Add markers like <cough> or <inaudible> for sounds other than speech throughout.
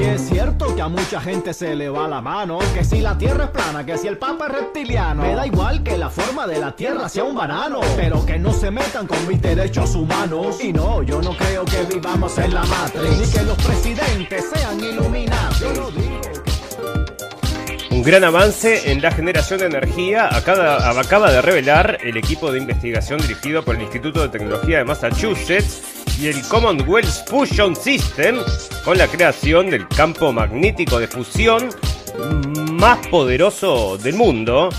Y es cierto que a mucha gente se le va la mano, que si la tierra es plana, que si el papa es reptiliano, me da igual que la forma de la tierra sea un banano, pero que no se metan con mis derechos humanos. Y no, yo no creo que vivamos en la Matrix, ni que los presidentes sean iluminados. Yo no digo Un gran avance en la generación de energía acaba, de revelar el equipo de investigación dirigido por el Instituto de Tecnología de Massachusetts y el Commonwealth Fusion System con la creación del campo magnético de fusión más poderoso del mundo.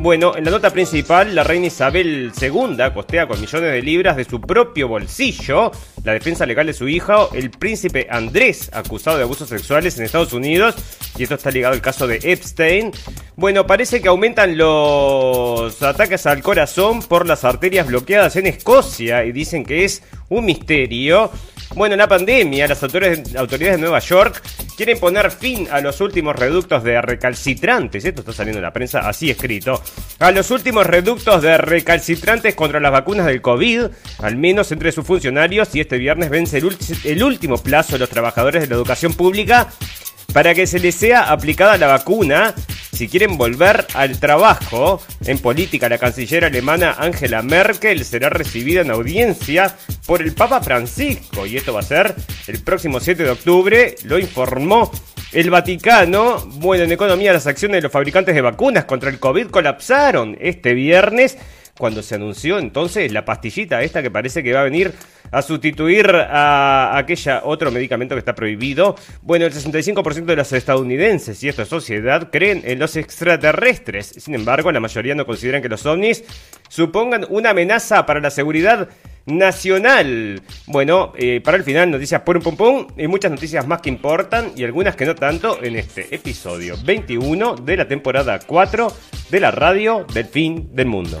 Bueno, en la nota principal, la reina Isabel II costea con millones de libras de su propio bolsillo la defensa legal de su hijo, el príncipe Andrés, acusado de abusos sexuales en Estados Unidos, y esto está ligado al caso de Epstein. Bueno, parece que aumentan los ataques al corazón por las arterias bloqueadas en Escocia y dicen que es un misterio. Bueno, en la pandemia, las autoridades, de Nueva York quieren poner fin a los últimos reductos de recalcitrantes. Esto está saliendo en la prensa así escrito. A los últimos reductos de recalcitrantes contra las vacunas del COVID, al menos entre sus funcionarios, y este viernes vence el, el último plazo de los trabajadores de la educación pública para que se les sea aplicada la vacuna si quieren volver al trabajo. En política, la canciller alemana Angela Merkel será recibida en audiencia por el Papa Francisco y esto va a ser el próximo 7 de octubre, lo informó el Vaticano. Bueno, en economía las acciones de los fabricantes de vacunas contra el COVID colapsaron este viernes cuando se anunció entonces la pastillita esta que parece que va a venir a sustituir a aquella otro medicamento que está prohibido. Bueno, el 65% de los estadounidenses y esta sociedad creen en los extraterrestres. Sin embargo, la mayoría no consideran que los ovnis supongan una amenaza para la seguridad nacional. Bueno, eh, para el final, noticias pum pum pum y muchas noticias más que importan y algunas que no tanto en este episodio 21 de la temporada 4 de la radio del fin del mundo.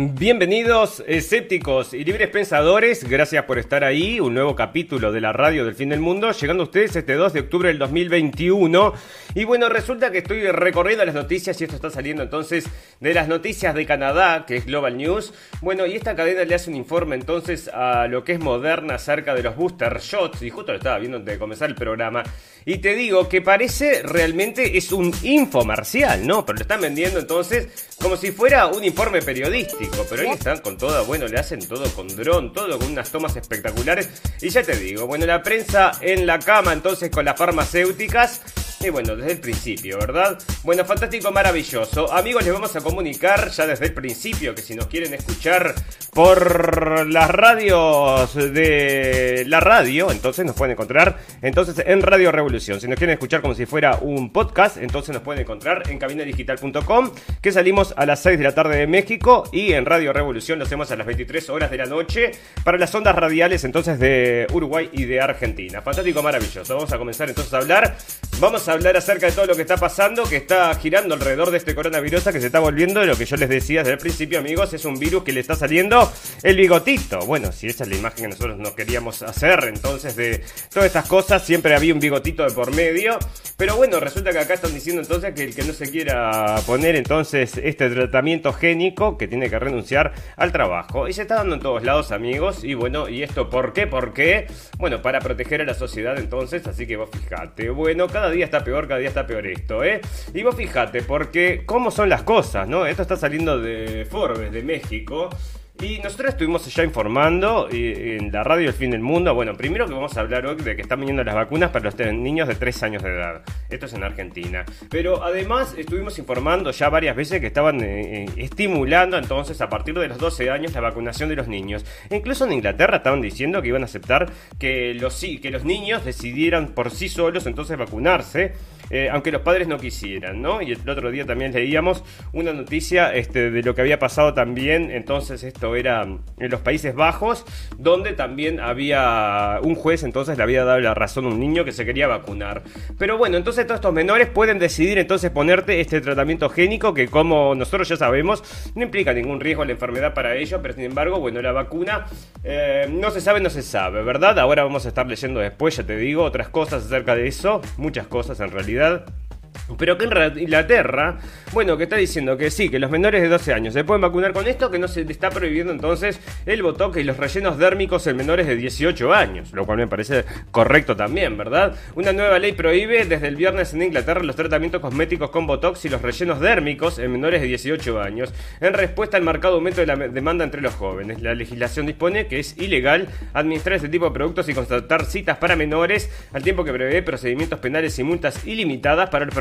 Bienvenidos escépticos y libres pensadores, gracias por estar ahí, un nuevo capítulo de la radio del fin del mundo, llegando a ustedes este 2 de octubre del 2021. Y bueno, resulta que estoy recorriendo las noticias y esto está saliendo entonces de las noticias de Canadá, que es Global News. Bueno, y esta cadena le hace un informe entonces a lo que es Moderna acerca de los booster shots, y justo lo estaba viendo antes de comenzar el programa. Y te digo que parece realmente es un infomercial, ¿no? Pero lo están vendiendo entonces como si fuera un informe periodístico. Pero ahí están con todo, bueno, le hacen todo con dron, todo con unas tomas espectaculares. Y ya te digo, bueno, la prensa en la cama entonces con las farmacéuticas. Y bueno, desde el principio, ¿verdad? Bueno, fantástico, maravilloso. Amigos, les vamos a comunicar ya desde el principio que si nos quieren escuchar por las radios de la radio, entonces nos pueden encontrar entonces en Radio Revolución. Si nos quieren escuchar como si fuera un podcast, entonces nos pueden encontrar en cabinadigital.com, que salimos a las 6 de la tarde de México y en Radio Revolución lo hacemos a las 23 horas de la noche para las ondas radiales entonces de Uruguay y de Argentina. Fantástico, maravilloso. Vamos a comenzar entonces a hablar Vamos hablar acerca de todo lo que está pasando, que está girando alrededor de este coronavirus que se está volviendo, lo que yo les decía desde el principio, amigos, es un virus que le está saliendo el bigotito. Bueno, si esa es la imagen que nosotros no queríamos hacer, entonces de todas estas cosas siempre había un bigotito de por medio. Pero bueno, resulta que acá están diciendo entonces que el que no se quiera poner entonces este tratamiento génico, que tiene que renunciar al trabajo. Y se está dando en todos lados, amigos. Y bueno, ¿y esto por qué? ¿Por qué? Bueno, para proteger a la sociedad entonces, así que vos fijate. Bueno, cada día está peor, cada día está peor esto, ¿eh? Y vos fíjate, porque cómo son las cosas, ¿no? Esto está saliendo de Forbes, de México. Y nosotros estuvimos ya informando en la radio El Fin del Mundo. Bueno, primero que vamos a hablar hoy de que están viniendo las vacunas para los niños de 3 años de edad. Esto es en Argentina. Pero además estuvimos informando ya varias veces que estaban eh, eh, estimulando entonces a partir de los 12 años la vacunación de los niños. incluso en Inglaterra estaban diciendo que iban a aceptar que los, que los niños decidieran por sí solos entonces vacunarse. Eh, aunque los padres no quisieran, ¿no? Y el otro día también leíamos una noticia este, de lo que había pasado también, entonces esto era en los Países Bajos, donde también había un juez, entonces le había dado la razón a un niño que se quería vacunar. Pero bueno, entonces todos estos menores pueden decidir entonces ponerte este tratamiento génico que como nosotros ya sabemos, no implica ningún riesgo la enfermedad para ellos, pero sin embargo, bueno, la vacuna eh, no se sabe, no se sabe, ¿verdad? Ahora vamos a estar leyendo después, ya te digo, otras cosas acerca de eso, muchas cosas en realidad pero que en Inglaterra, bueno, que está diciendo que sí, que los menores de 12 años se pueden vacunar con esto, que no se está prohibiendo entonces el botox y los rellenos dérmicos en menores de 18 años, lo cual me parece correcto también, ¿verdad? Una nueva ley prohíbe desde el viernes en Inglaterra los tratamientos cosméticos con botox y los rellenos dérmicos en menores de 18 años, en respuesta al marcado aumento de la demanda entre los jóvenes. La legislación dispone que es ilegal administrar este tipo de productos y constatar citas para menores, al tiempo que prevé procedimientos penales y multas ilimitadas para los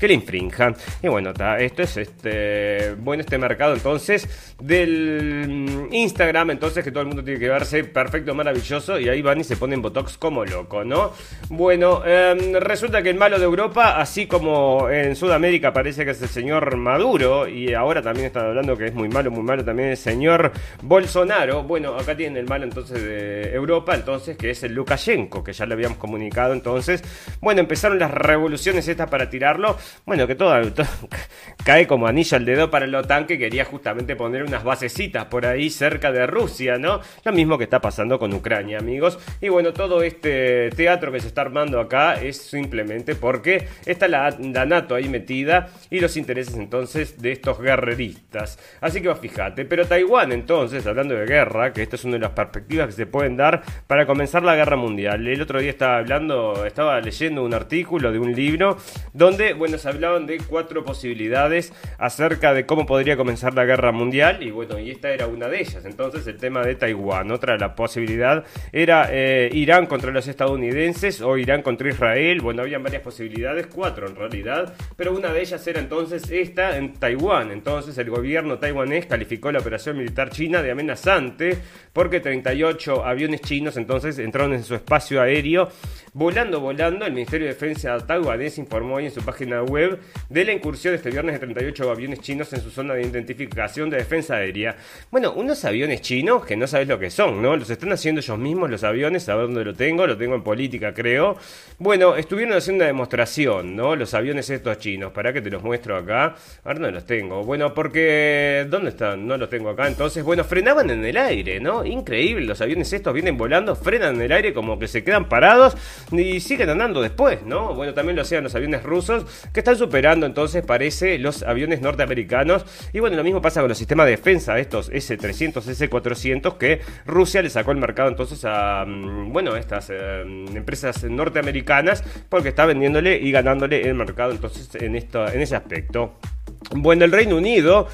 que le infrinjan. Y bueno, esto es este bueno este mercado entonces del mm, Instagram, entonces que todo el mundo tiene que verse perfecto, maravilloso y ahí van y se ponen botox como loco, ¿no? Bueno, em, resulta que el malo de Europa, así como en Sudamérica parece que es el señor Maduro y ahora también están hablando que es muy malo, muy malo también el señor Bolsonaro. Bueno, acá tienen el malo entonces de Europa, entonces que es el Lukashenko, que ya le habíamos comunicado entonces. Bueno, empezaron las revoluciones estas para tirarlo. Bueno, que <laughs> todo, cae como anillo al dedo para el OTAN que quería justamente poner unas basecitas por ahí cerca de Rusia, ¿no? Lo mismo que está pasando con Ucrania, amigos. Y bueno, todo este teatro que se está armando acá es simplemente porque está la, la NATO ahí metida y los intereses entonces de estos guerreristas. Así que fíjate, pero Taiwán entonces, hablando de guerra, que esta es una de las perspectivas que se pueden dar para comenzar la guerra mundial. El otro día estaba hablando, estaba leyendo un artículo de un libro donde, bueno, se hablaban de cuatro posibilidades acerca de cómo podría comenzar la guerra mundial, y bueno, y esta era una de ellas. Entonces, el tema de Taiwán. Otra, la posibilidad era eh, Irán contra los estadounidenses o Irán contra Israel. Bueno, habían varias posibilidades, cuatro en realidad, pero una de ellas era entonces esta en Taiwán. Entonces, el gobierno taiwanés calificó la operación militar china de amenazante porque 38 aviones chinos entonces entraron en su espacio aéreo volando, volando. El Ministerio de Defensa taiwanés informó hoy en su página web de la incursión este viernes de 38 aviones chinos en su zona de identificación de defensa aérea. Bueno, unos aviones chinos que no sabes lo que son, ¿no? Los están haciendo ellos mismos los aviones, a ver dónde lo tengo, lo tengo en política creo. Bueno, estuvieron haciendo una demostración, ¿no? Los aviones estos chinos, para que te los muestro acá. A ver no los tengo. Bueno, porque... ¿Dónde están? No los tengo acá. Entonces, bueno, frenaban en el aire, ¿no? Increíble, los aviones estos vienen volando, frenan en el aire como que se quedan parados y siguen andando después, ¿no? Bueno, también lo hacían los aviones rusos que están superando entonces, parece, los aviones norteamericanos. Y bueno, lo mismo pasa con los sistemas de defensa, estos S-300, S-400, que Rusia le sacó el mercado entonces a, mm, bueno, estas eh, empresas norteamericanas porque está vendiéndole y ganándole el mercado entonces en, esto, en ese aspecto. Bueno, el Reino Unido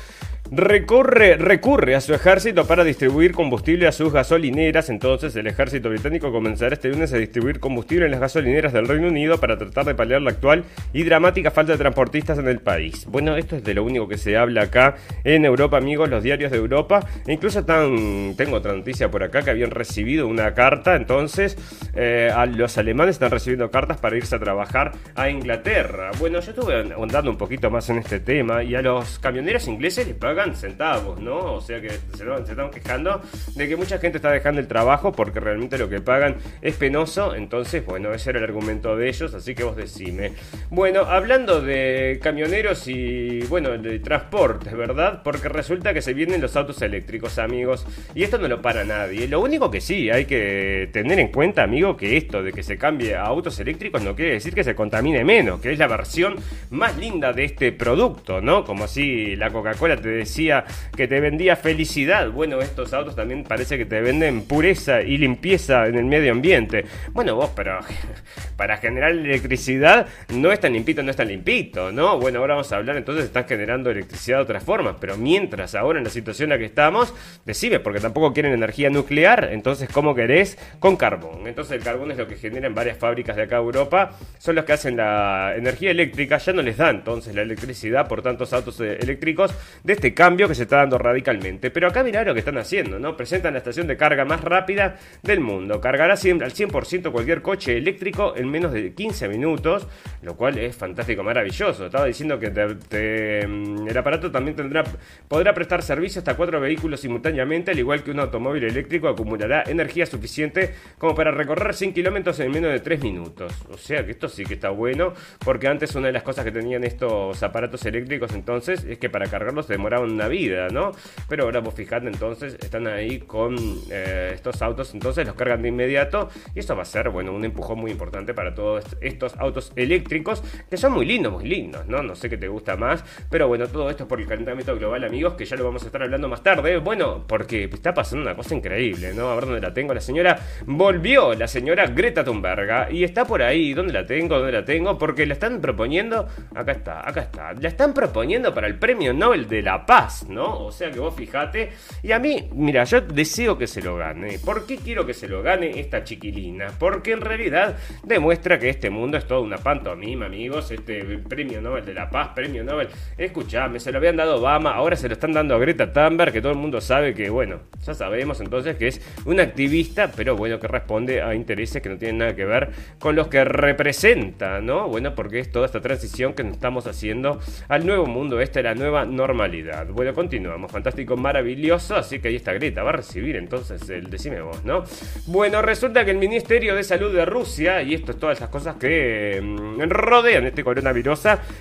Recurre, recurre a su ejército para distribuir combustible a sus gasolineras. Entonces, el ejército británico comenzará este lunes a distribuir combustible en las gasolineras del Reino Unido para tratar de paliar la actual y dramática falta de transportistas en el país. Bueno, esto es de lo único que se habla acá en Europa, amigos, los diarios de Europa. E incluso tan, tengo otra noticia por acá que habían recibido una carta. Entonces, eh, a los alemanes están recibiendo cartas para irse a trabajar a Inglaterra. Bueno, yo estuve andando un poquito más en este tema y a los camioneros ingleses les pagan centavos, ¿no? O sea que se, están quejando de que mucha gente está dejando el trabajo porque realmente lo que pagan es penoso. Entonces, bueno, ese era el argumento de ellos, así que vos decime. Bueno, hablando de camioneros y, bueno, de transportes, ¿verdad? Porque resulta que se vienen los autos eléctricos, amigos. Y esto no lo para nadie. Lo único que sí hay que tener en cuenta, amigo, que esto de que se cambie a autos eléctricos no quiere decir que se contamine menos, que es la versión más linda de este producto, ¿no? Como si la Coca-Cola te decía que te vendía felicidad. Bueno, estos autos también parece que te venden pureza y limpieza en el medio ambiente. Bueno, vos, pero <laughs> para generar electricidad no es tan limpito, no es tan limpito, ¿no? Bueno, ahora vamos a hablar entonces, están generando electricidad de otras formas, pero mientras ahora en la situación en la que estamos, decime, porque tampoco quieren energía nuclear, entonces, ¿cómo querés? Con carbón. Entonces, el carbón es lo que genera en varias fábricas de acá Europa, son los que hacen la energía eléctrica, ya no les da entonces la electricidad por tantos autos eh, eléctricos de este cambio que se está dando radicalmente. Pero acá mirá lo que están haciendo, ¿no? Presentan la estación de carga más rápida del mundo. Cargará al 100% cualquier coche eléctrico en menos de 15 minutos, lo cual es fantástico, maravilloso. Estaba diciendo que mm, el aparato también tendrá, podrá prestar servicio hasta cuatro vehículos simultáneamente, al igual que un automóvil eléctrico acumulará energía suficiente como para recorrer 100 kilómetros en menos de 3 minutos. O sea que esto sí que está bueno, porque antes una de las cosas que tenían estos aparatos eléctricos entonces es que para cargarlos se demoraban una vida, ¿no? Pero ahora vos fijate entonces, están ahí con eh, estos autos, entonces los cargan de inmediato y esto va a ser, bueno, un empujón muy importante para todos estos autos eléctricos que son muy lindos, muy lindos, ¿no? No sé qué te gusta más, pero bueno, todo esto por el calentamiento global, amigos, que ya lo vamos a estar hablando más tarde. Bueno, porque está pasando una cosa increíble, ¿no? A ver dónde la tengo. La señora volvió, la señora Greta Thunberg, y está por ahí. ¿Dónde la tengo? ¿Dónde la tengo? Porque la están proponiendo, acá está, acá está, la están proponiendo para el premio Nobel de la Paz, ¿no? O sea que vos fijate, y a mí, mira, yo deseo que se lo gane. ¿Por qué quiero que se lo gane esta chiquilina? Porque en realidad demuestra que este mundo es toda una pantomima, amigos. Este premio Nobel de la Paz, premio Nobel, escuchame, se lo habían dado Obama, ahora se lo están dando a Greta Thunberg, que todo el mundo sabe que, bueno, ya sabemos entonces que es una activista, pero bueno, que responde a intereses que no tienen nada que ver con los que representa, ¿no? Bueno, porque es toda esta transición que estamos haciendo al nuevo mundo, esta es la nueva normalidad. Bueno, continuamos, fantástico, maravilloso, así que ahí está Greta, va a recibir entonces el decime vos, ¿no? Bueno, resulta que el Ministerio de Salud de Rusia, y esto es todas esas cosas que mm, rodean este coronavirus,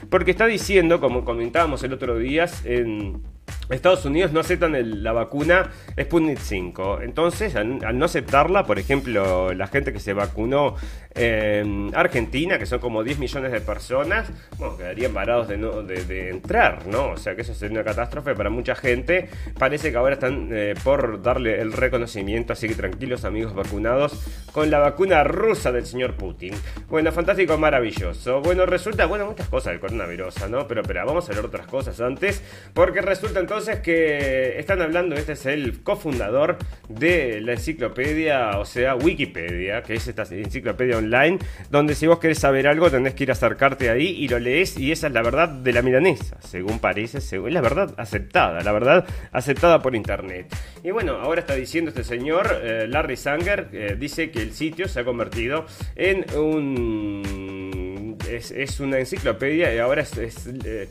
porque está diciendo, como comentábamos el otro día, en Estados Unidos no aceptan la vacuna Sputnik 5. Entonces, al, no aceptarla, por ejemplo, la gente que se vacunó en Argentina, que son como 10 millones de personas, bueno, quedarían varados de, no, de, entrar, ¿no? O sea que eso sería una catástrofe para mucha gente. Parece que ahora están eh, por darle el reconocimiento, así que tranquilos amigos vacunados, con la vacuna rusa del señor Putin. Bueno, fantástico, maravilloso. Bueno, resulta, bueno, muchas cosas del coronavirus, ¿no? Pero, pero vamos a ver otras cosas antes, porque resulta entonces que están hablando, este es el cofundador de la enciclopedia, o sea, Wikipedia, que es esta enciclopedia online, donde si vos querés saber algo tenés que ir a acercarte ahí y lo lees y esa es la verdad de la milanesa, según parece, según, la verdad aceptada, la verdad aceptada por internet. Y bueno, ahora está diciendo este señor, eh, Larry Sanger, eh, dice que el sitio se ha convertido en un... Es, una enciclopedia y ahora es... Eh,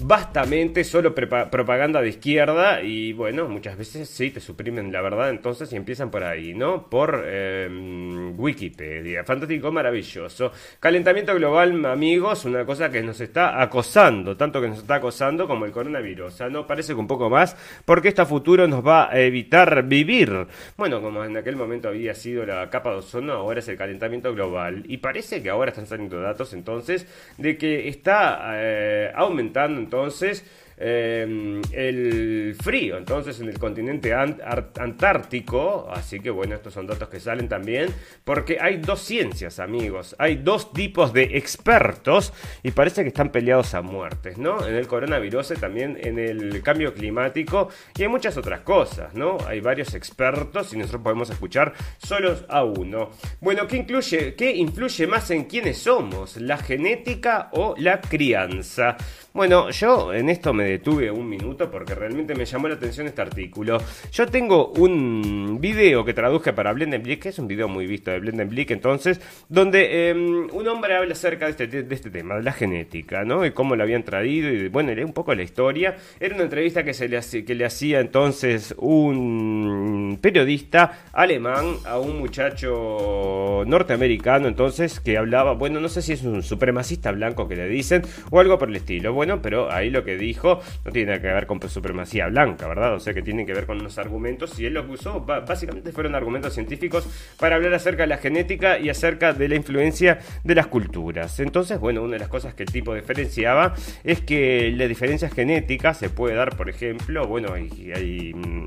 vastamente solo propaganda de izquierda y bueno, muchas veces sí te suprimen la verdad entonces y empiezan por ahí, ¿no? Por em, Wikipedia. Fantástico, maravilloso. Calentamiento global, amigos, una cosa que nos está acosando, tanto que nos está acosando como el coronavirus. O sea, no parece que un poco más, porque esto a futuro nos va a evitar vivir. Bueno, como en aquel momento había sido la capa de ozono, ahora es el calentamiento global. Y parece que ahora están saliendo datos entonces de que está eh, aumentando entonces Em, el frío, entonces en el continente antártico, así que bueno, estos son datos que salen también, porque hay dos ciencias, amigos, hay dos tipos de expertos y parece que están peleados a muertes, ¿no? En el coronavirus, también en el cambio climático y en muchas otras cosas, ¿no? Hay varios expertos y nosotros podemos escuchar solos a uno. Bueno, ¿qué incluye, qué influye más en quiénes somos? ¿La genética o la crianza? Bueno, yo en esto me detuve un minuto porque realmente me llamó la atención este artículo. Yo tengo un video que traduje para Blendenblick, que es un video muy visto de Blendenblick, entonces, donde em, un hombre habla acerca de este, de este tema, de la genética, ¿no? Y cómo lo habían traído, y bueno, era un poco la historia. Era una entrevista que, se le, que le hacía entonces un periodista alemán a un muchacho norteamericano, entonces, que hablaba, bueno, no sé si es un supremacista blanco que le dicen, o algo por el estilo. Pero ahí lo que dijo no tiene que ver con supremacía blanca, ¿verdad? O sea que tiene que ver con unos argumentos, y él lo que usó básicamente fueron argumentos científicos para hablar acerca de la genética y acerca de la influencia de las culturas. Entonces, bueno, una de las cosas que el tipo diferenciaba es que la diferencia genética se puede dar, por ejemplo, bueno, hay, hay, mm,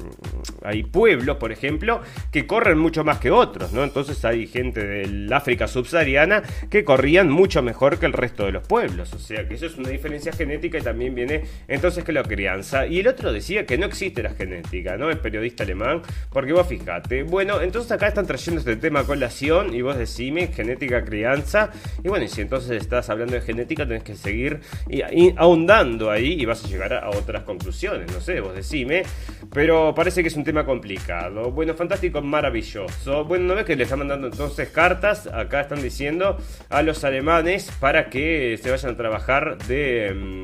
hay pueblos, por ejemplo, que corren mucho más que otros, ¿no? Entonces hay gente del África subsahariana que corrían mucho mejor que el resto de los pueblos. O sea que eso es una diferencia genética y también viene entonces que la crianza. Y el otro decía que no existe la genética, ¿no? El periodista alemán, porque vos fijate. Bueno, entonces acá están trayendo este tema a colación y vos decime genética, crianza. Y bueno, y si entonces estás hablando de genética, tenés que seguir y, ahondando ahí y vas a llegar a, otras conclusiones. No sé, vos decime. Pero parece que es un tema complicado. Bueno, fantástico, maravilloso. Bueno, ¿no ves que le están mandando entonces cartas? Acá están diciendo a los alemanes para que se vayan a trabajar de...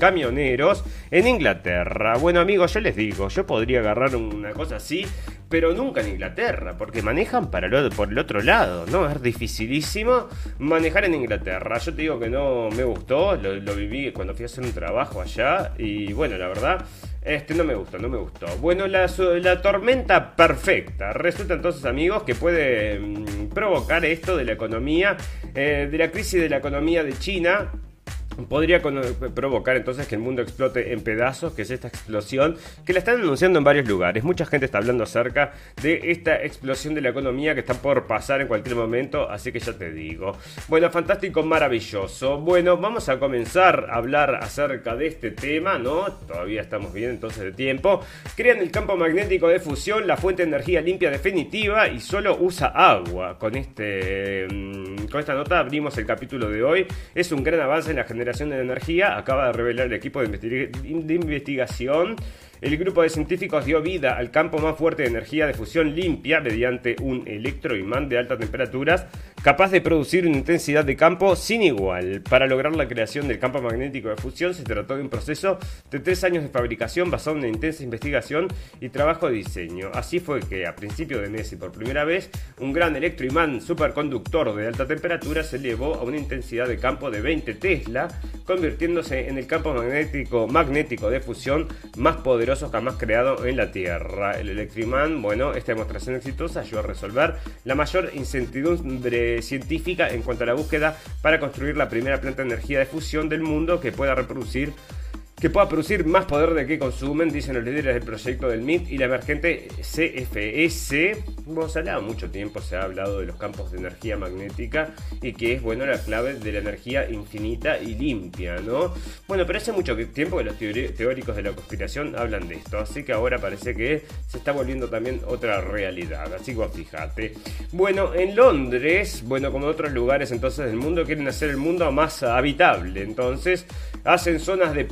Camioneros en Inglaterra. Bueno amigos, yo les digo, yo podría agarrar una cosa así, pero nunca en Inglaterra, porque manejan para por el otro lado, ¿no? Es dificilísimo manejar en Inglaterra. Yo te digo que no me gustó, lo, viví cuando fui a hacer un trabajo allá y bueno, la verdad... Este no me gustó, no me gustó. Bueno, la, la tormenta perfecta. Resulta entonces, amigos, que puede mm, provocar esto de la economía, eh, de la crisis de la economía de China, podría provocar entonces que el mundo explote en pedazos, que es esta explosión que la están anunciando en varios lugares. Mucha gente está hablando acerca de esta explosión de la economía que está por pasar en cualquier momento, así que ya te digo. Bueno, fantástico, maravilloso. Bueno, vamos a comenzar a hablar acerca de este tema, ¿no? Todavía estamos bien entonces de tiempo. Crean el campo magnético de fusión, la fuente de energía limpia definitiva y solo usa agua. Con este mm, con esta nota abrimos el capítulo de hoy. Es un gran avance en la generación de energía acaba de revelar el equipo de, investigación el grupo de científicos dio vida al campo más fuerte de energía de fusión limpia mediante un electroimán de altas temperaturas capaz de producir una intensidad de campo sin igual. Para lograr la creación del campo magnético de fusión se trató de un proceso de tres años de fabricación basado en una intensa investigación y trabajo de diseño. Así fue que a principio de mes y por primera vez un gran electroimán superconductor de alta temperatura se elevó a una intensidad de campo de 20 Tesla, convirtiéndose en el campo magnético magnético de fusión más poderoso jamás creado en la Tierra. El Electriman, bueno, esta demostración exitosa ayudó a resolver la mayor incertidumbre científica en cuanto a la búsqueda para construir la primera planta de energía de fusión del mundo que pueda reproducir que pueda producir más poder de que consumen, dicen los líderes del proyecto del MIT y la emergente CFS. Ha hablado mucho tiempo, se ha hablado de los campos de energía magnética y que es, bueno, la clave de la energía infinita y limpia, ¿no? Bueno, pero hace mucho tiempo que los teóricos de la conspiración hablan de esto, así que ahora parece que se está volviendo también otra realidad, así que fíjate. Bueno, en Londres, bueno, como en otros lugares entonces del mundo, quieren hacer el mundo más habitable, entonces hacen zonas de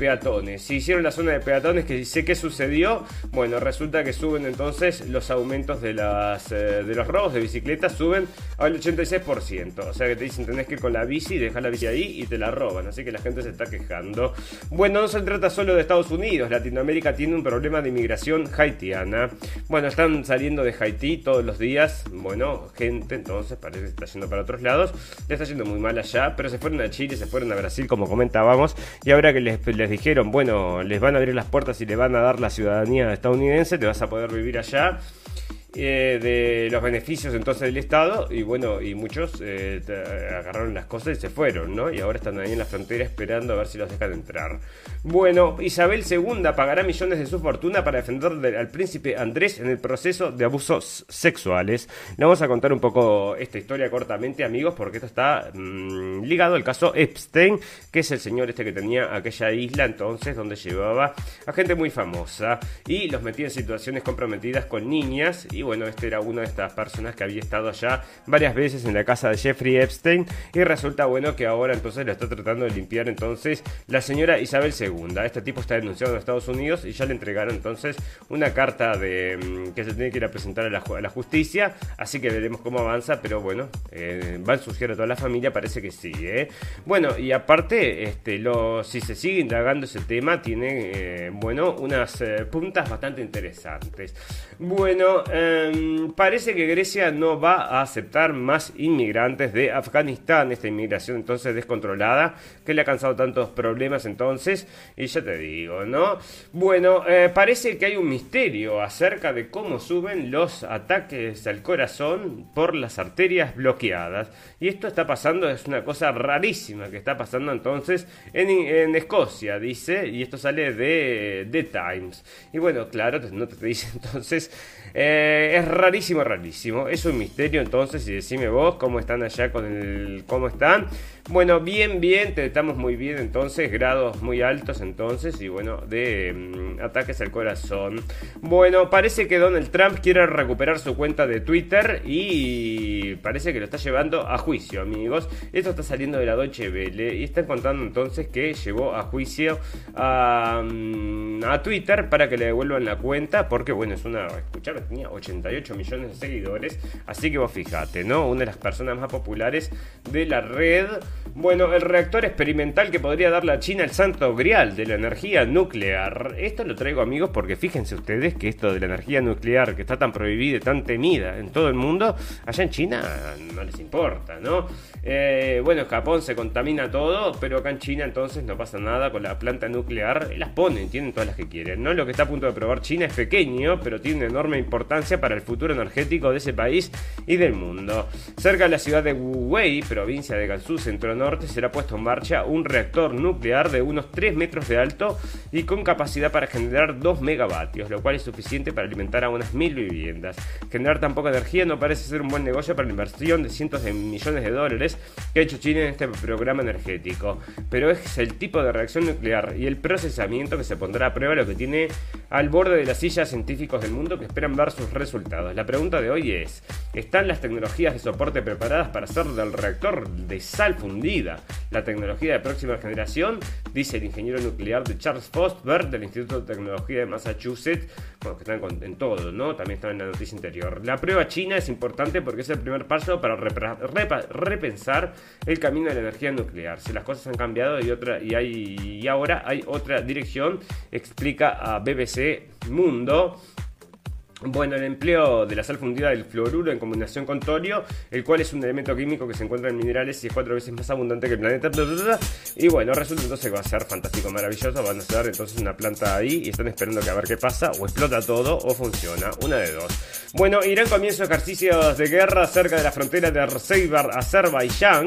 si hicieron la zona de peatones, que sé qué sucedió. Bueno, resulta que suben entonces los aumentos de, las, eh, de los robos de bicicletas, suben al 86%. O sea que te dicen tenés que ir con la bici, dejar la bici ahí y te la roban. Así que la gente se está quejando. Bueno, no se trata solo de Estados Unidos. Latinoamérica tiene un problema de inmigración haitiana. Bueno, están saliendo de Haití todos los días. Bueno, gente entonces parece que está yendo para otros lados. Le está yendo muy mal allá, pero se fueron a Chile, se fueron a Brasil, como comentábamos. Y ahora que les, les dijeron, bueno, les van a abrir las puertas y le van a dar la ciudadanía estadounidense, te vas a poder vivir allá eh, de los beneficios entonces del Estado y bueno, y muchos eh, agarraron las cosas y se fueron, ¿no? Y ahora están ahí en la frontera esperando a ver si los dejan entrar. Bueno, Isabel II pagará millones de su fortuna para defender al príncipe Andrés en el proceso de abusos sexuales. Le vamos a contar un poco esta historia cortamente, amigos, porque esto está mm, ligado al caso Epstein, que es el señor este que tenía aquella isla entonces donde llevaba a gente muy famosa y los metía en situaciones comprometidas con niñas bueno, este era una de estas personas que había estado allá varias veces en la casa de Jeffrey Epstein. Y resulta bueno que ahora entonces lo está tratando de limpiar entonces la señora Isabel II. Este tipo está denunciado en Estados Unidos y ya le entregaron entonces una carta de mm, que se tiene que ir a presentar a la, justicia. Así que veremos cómo avanza. Pero bueno, eh, va a ensuciar a toda la familia, parece que sí. ¿eh? Bueno, y aparte, este, lo, si se sigue indagando ese tema, tiene, eh, bueno, unas eh, puntas bastante interesantes. Bueno, em, parece que Grecia no va a aceptar más inmigrantes de Afganistán, esta inmigración entonces descontrolada, que le ha causado tantos problemas entonces, y ya te digo, ¿no? Bueno, eh, parece que hay un misterio acerca de cómo suben los ataques al corazón por las arterias bloqueadas. Y esto está pasando, es una cosa rarísima que está pasando entonces en, en Escocia, dice, y esto sale de The Times. Y bueno, claro, no te dice <laughs> entonces, eh, es rarísimo, rarísimo. Es un misterio entonces, y decime vos cómo están allá con el, cómo están. Bueno, bien, bien, te estamos muy bien entonces, grados muy altos entonces, y bueno, de mm, ataques al corazón. Bueno, parece que Donald Trump quiere recuperar su cuenta de Twitter y parece que lo está llevando a juicio, amigos. Esto está saliendo de la Deutsche Welle y están contando entonces que llevó a juicio a, mm, a Twitter para que le devuelvan la cuenta, porque bueno, es una, escuchame, tenía 88 millones de seguidores, así que vos fijate, ¿no? Una de las personas más populares de la red. Bueno, el reactor experimental que podría darle a China el santo grial de la energía nuclear. Esto lo traigo amigos porque fíjense ustedes que esto de la energía nuclear que está tan prohibida y tan temida en todo el mundo, allá en China no les importa, ¿no? Eh, bueno, Japón se contamina todo, pero acá en China entonces no pasa nada con la planta nuclear. Las ponen, tienen todas las que quieren, ¿no? Lo que está a punto de probar China es pequeño, pero tiene enorme importancia para el futuro energético de ese país y del mundo. Cerca de la ciudad de Wuwei, provincia de Gansu, centro norte, será puesto en marcha un reactor nuclear de unos 3 metros de alto y con capacidad para generar 2 megavatios, lo cual es suficiente para alimentar a unas mil viviendas. Generar tan poca energía no parece ser un buen negocio para la inversión de cientos de millones de dólares que ha hecho China en este programa energético, pero es el tipo de reacción nuclear y el procesamiento que se pondrá a prueba lo que tiene al borde de las sillas científicos del mundo que esperan ver sus resultados. La pregunta de hoy es, ¿están las tecnologías de soporte preparadas para hacer del reactor de sal fundida la tecnología de próxima generación? Dice el ingeniero nuclear de Charles Fosberg del Instituto de Tecnología de Massachusetts, bueno, que están en todo, ¿no? También están en la noticia interior. La prueba china es importante porque es el primer paso para repensar el camino de la energía nuclear. Si las cosas han cambiado y, otra, y, hay, y ahora hay otra dirección, explica a BBC Mundo. Bueno, el empleo de la sal fundida del fluoruro en combinación con torio, el cual es un elemento químico que se encuentra en minerales y es cuatro veces más abundante que el planeta. Y bueno, resulta entonces que va a ser fantástico, maravilloso. Van a hacer entonces una planta ahí y están esperando que a ver qué pasa. O explota todo o funciona. Una de dos. Bueno, Irán comienza ejercicios de guerra cerca de la frontera de Arzeibar, Azerbaiyán.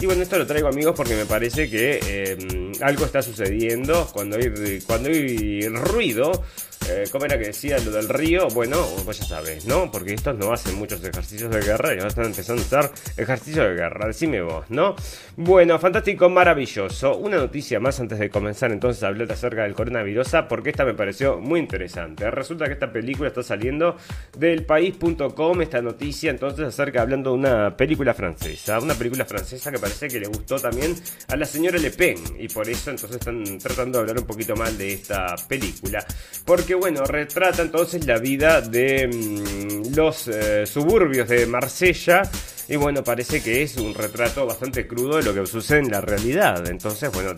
Y bueno, esto lo traigo amigos porque me parece que eh, algo está sucediendo cuando hay, cuando hay ruido eh, ¿Cómo era que decía lo del río? Bueno, pues ya sabes, ¿no? Porque estos no hacen muchos ejercicios de guerra y ahora están empezando a hacer ejercicios de guerra. Decime vos, ¿no? Bueno, fantástico, maravilloso. Una noticia más antes de comenzar entonces a hablar acerca del coronavirus, porque esta me pareció muy interesante. Resulta que esta película está saliendo del país.com, esta noticia entonces acerca hablando de una película francesa. Una película francesa que parece que le gustó también a la señora Le Pen y por eso entonces están tratando de hablar un poquito mal de esta película. Porque bueno, retrata entonces la vida de mm, los eh, suburbios de Marsella. Y bueno, parece que es un retrato bastante crudo de lo que sucede en la realidad. Entonces, bueno,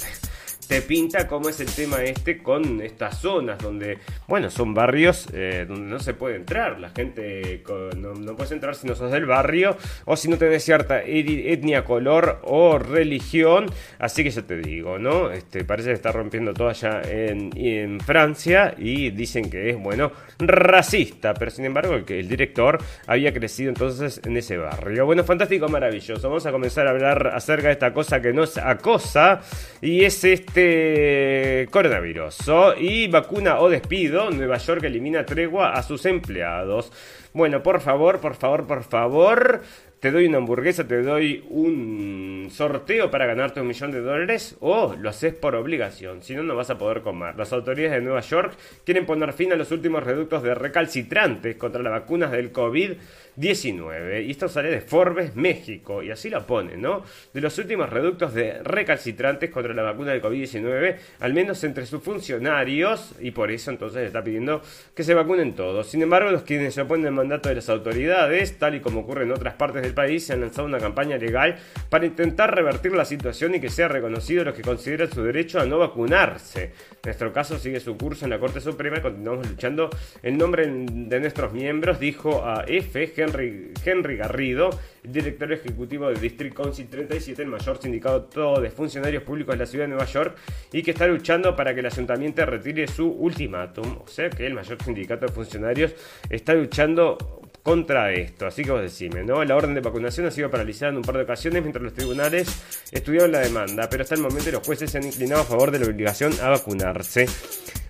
te pinta cómo es el tema este con estas zonas donde, bueno, son barrios eh, donde no se puede entrar. La gente no, no, puedes entrar si no sos del barrio o si no tenés cierta etnia, color o religión. Así que ya te digo, ¿no? Este, parece que está rompiendo todo allá en, en Francia y dicen que es, bueno, racista. Pero sin embargo, el, el director había crecido entonces en ese barrio. Bueno, fantástico, maravilloso. Vamos a comenzar a hablar acerca de esta cosa que nos acosa y es este este coronavirus. Y vacuna o despido, Nueva York elimina tregua a sus empleados. Bueno, por favor, por favor, por favor te doy una hamburguesa, te doy un sorteo para ganarte un millón de dólares o lo haces por obligación, si no, no vas a poder comer. Las autoridades de Nueva York quieren poner fin a los últimos reductos de recalcitrantes contra las vacunas del COVID. 19. Y esto sale de Forbes, México. Y así lo pone, ¿no? De los últimos reductos de recalcitrantes contra la vacuna del COVID-19, al menos entre sus funcionarios. Y por eso entonces está pidiendo que se vacunen todos. Sin embargo, los quienes se oponen al mandato de las autoridades, tal y como ocurre en otras partes del país, se han lanzado una campaña legal para intentar revertir la situación y que sea reconocido los que consideran su derecho a no vacunarse. Nuestro caso sigue su curso en la Corte Suprema y continuamos luchando en nombre de nuestros miembros, dijo a F. Henry, Garrido, director ejecutivo del District Council 37, el mayor sindicato de funcionarios públicos de la ciudad de Nueva York, y que está luchando para que el ayuntamiento retire su ultimátum. O sea que el mayor sindicato de funcionarios está luchando contra esto. Así que vos decime, ¿no? La orden de vacunación ha sido paralizada en un par de ocasiones mientras los tribunales estudiaron la demanda, pero hasta el momento los jueces se han inclinado a favor de la obligación a vacunarse.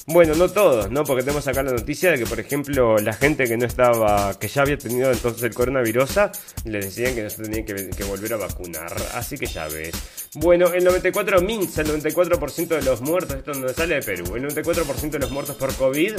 Bueno, no todos, ¿no? Porque tenemos acá la noticia de que, por ejemplo, la gente que no estaba, que ya había tenido entonces el coronavirus, les decían que no se tenían que, volver a vacunar. Así que ya ves. Bueno, el 94 Minsa, el 94% de los muertos, esto no sale de Perú, el 94% de los muertos por COVID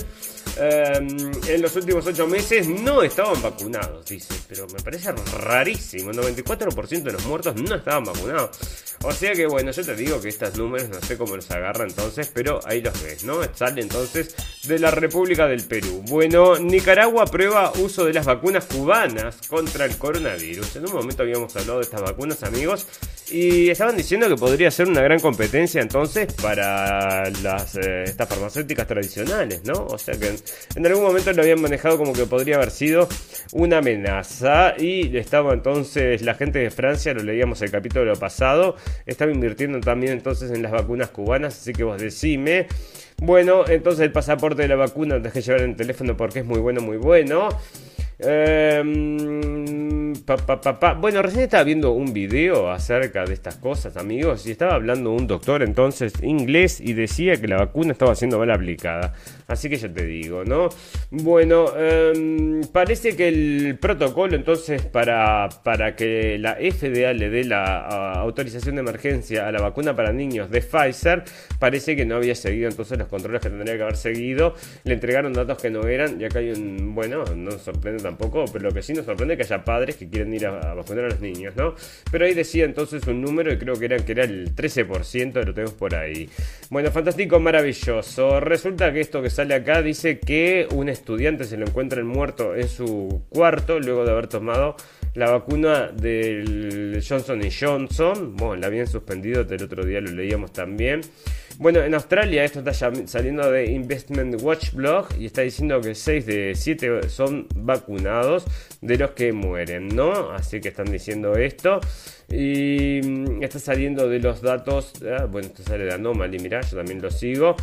em, en los últimos 8 meses no estaban vacunados, dice. Pero me parece rarísimo, el 94% de los muertos no estaban vacunados. O sea que bueno, yo te digo que estos números no sé cómo los agarra entonces, pero ahí los ves, ¿no? Sale entonces de la República del Perú. Bueno, Nicaragua prueba uso de las vacunas cubanas contra el coronavirus. En un momento habíamos hablado de estas vacunas, amigos, y estaban diciendo que podría ser una gran competencia entonces para las eh, estas farmacéuticas tradicionales, ¿no? O sea que en, algún momento lo habían manejado como que podría haber sido una amenaza y estaba entonces la gente de Francia, lo leíamos el capítulo pasado, estaba invirtiendo también entonces en las vacunas cubanas, así que vos decime. Bueno, entonces el pasaporte de la vacuna dejé llevar en el teléfono porque es muy bueno, muy bueno. Em, bueno, recién estaba viendo un video acerca de estas cosas, amigos, y estaba hablando un doctor entonces inglés y decía que la vacuna estaba siendo mal aplicada. Así que ya te digo, ¿no? Bueno, em, parece que el protocolo entonces para, para que la FDA le dé la autorización de emergencia a la vacuna para niños de Pfizer, parece que no había seguido entonces los controles que tendría que haber seguido. Le entregaron datos que no eran, y acá hay un, bueno, no sorprende tampoco, pero lo que sí nos sorprende es que haya padres que quieren ir a, vacunar a los niños, ¿no? Pero ahí decía entonces un número y creo que era, que era el 13%, lo tenemos por ahí. Bueno, fantástico, maravilloso. Resulta que esto que sale acá dice que un estudiante se lo encuentra muerto en su cuarto luego de haber tomado la vacuna del Johnson Johnson. Bueno, la habían suspendido, el otro día lo leíamos también. Bueno, en Australia esto está saliendo de Investment Watch Blog y está diciendo que 6 de 7 son vacunados de los que mueren, ¿no? Así que están diciendo esto. Y mm, está saliendo de los datos, ah, bueno, esto sale de Anomaly, mirá, yo también lo sigo.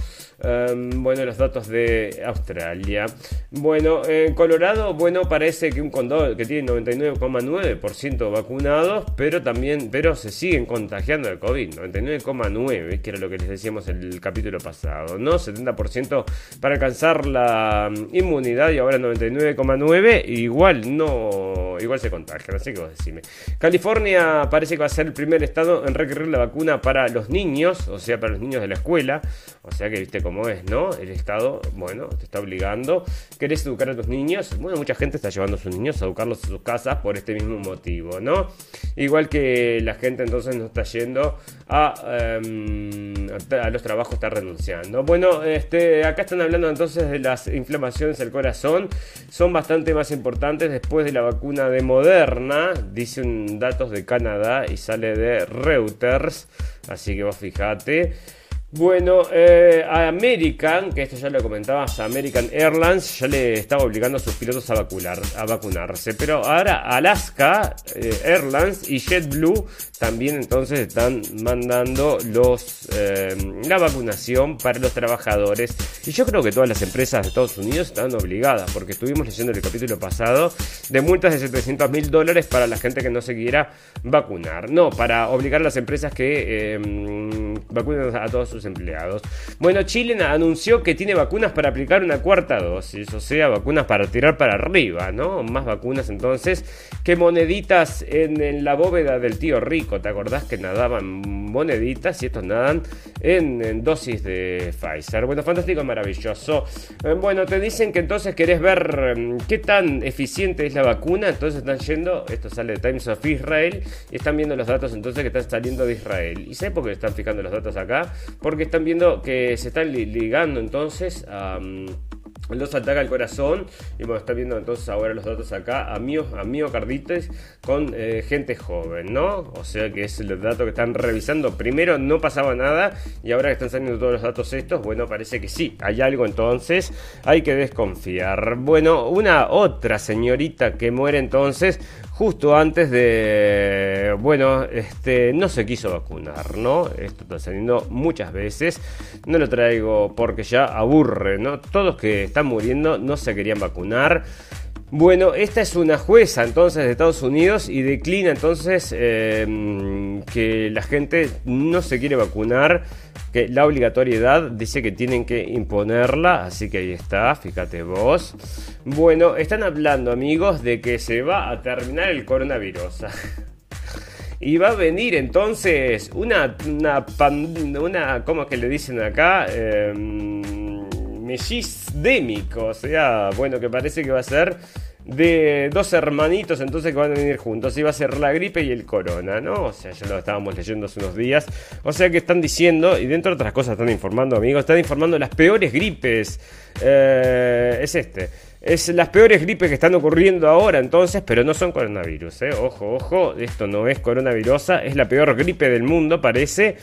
Em, bueno, los datos de Australia. Bueno, en Colorado, bueno, parece que un condado que tiene 99,9% vacunados, pero también, pero se siguen contagiando de COVID, 99,9, que era lo que les decíamos el capítulo pasado, ¿no? 70% para alcanzar la mm, inmunidad y ahora 99,9, igual no, igual se contagian, así que vos decime. California parece que va a ser el primer estado en requerir la vacuna para los niños, o sea, para los niños de la escuela. O sea que viste cómo es, ¿no? El Estado, bueno, te está obligando. ¿Querés educar a tus niños? Bueno, mucha gente está llevando a sus niños a educarlos a sus casas por este mismo motivo, ¿no? Igual que la gente entonces no está yendo a, em, a los trabajos, está renunciando. Bueno, este, acá están hablando entonces de las inflamaciones del corazón. Son bastante más importantes después de la vacuna de Moderna, dicen datos de Canadá y sale de Reuters. Así que vos fijate. Bueno, eh, a American, que esto ya lo comentabas, American Airlines ya le estaba obligando a sus pilotos a, vacunar, a vacunarse. Pero ahora Alaska eh, Airlines y JetBlue también entonces están mandando los, eh, la vacunación para los trabajadores. Y yo creo que todas las empresas de Estados Unidos están obligadas, porque estuvimos leyendo el capítulo pasado de multas de 700 mil dólares para la gente que no se quiera vacunar. No, para obligar a las empresas que vacunen a todos sus empleados. Bueno, Chile anunció que tiene vacunas para aplicar una cuarta dosis, o sea, vacunas para tirar para arriba, ¿no? Más vacunas entonces que moneditas en, la bóveda del tío rico. ¿Te acordás que nadaban moneditas y estos nadan en, dosis de Pfizer? Bueno, fantástico, maravilloso. Eh, bueno, te dicen que entonces querés ver mm, qué tan eficiente es la vacuna, entonces están yendo, esto sale de Times of Israel, y están viendo los datos entonces que están saliendo de Israel. ¿Y sé por qué están fijando los datos acá? Porque están viendo que se están ligando entonces a... Mm, los ataca el corazón y bueno, está viendo entonces ahora los datos acá a, miocarditis con eh, gente joven, ¿no? O sea que es el dato que están revisando. Primero no pasaba nada y ahora que están saliendo todos los datos estos, bueno, parece que sí, hay algo entonces, hay que desconfiar. Bueno, una otra señorita que muere entonces justo antes de, bueno, este, no se quiso vacunar, ¿no? Esto está saliendo muchas veces, no lo traigo porque ya aburre, ¿no? Todos que están muriendo no se querían vacunar. Bueno, esta es una jueza entonces de Estados Unidos y declina entonces eh, que la gente no se quiere vacunar, que la obligatoriedad dice que tienen que imponerla, así que ahí está, fíjate vos. Bueno, están hablando amigos de que se va a terminar el coronavirus. <laughs> Y va a venir entonces una, una, una ¿cómo es que le dicen acá? Eh, o sea, bueno, que parece que va a ser de dos hermanitos entonces que van a venir juntos. Va a ser la gripe y el corona, ¿no? O sea, ya lo estábamos leyendo hace unos días. O sea que están diciendo, y dentro de otras cosas están informando, amigos, están informando las peores gripes. Eh, es este. Es las peores gripes que están ocurriendo ahora entonces, pero no son coronavirus, ¿eh? Ojo, ojo, esto no es coronavirusa, es la peor gripe del mundo, parece.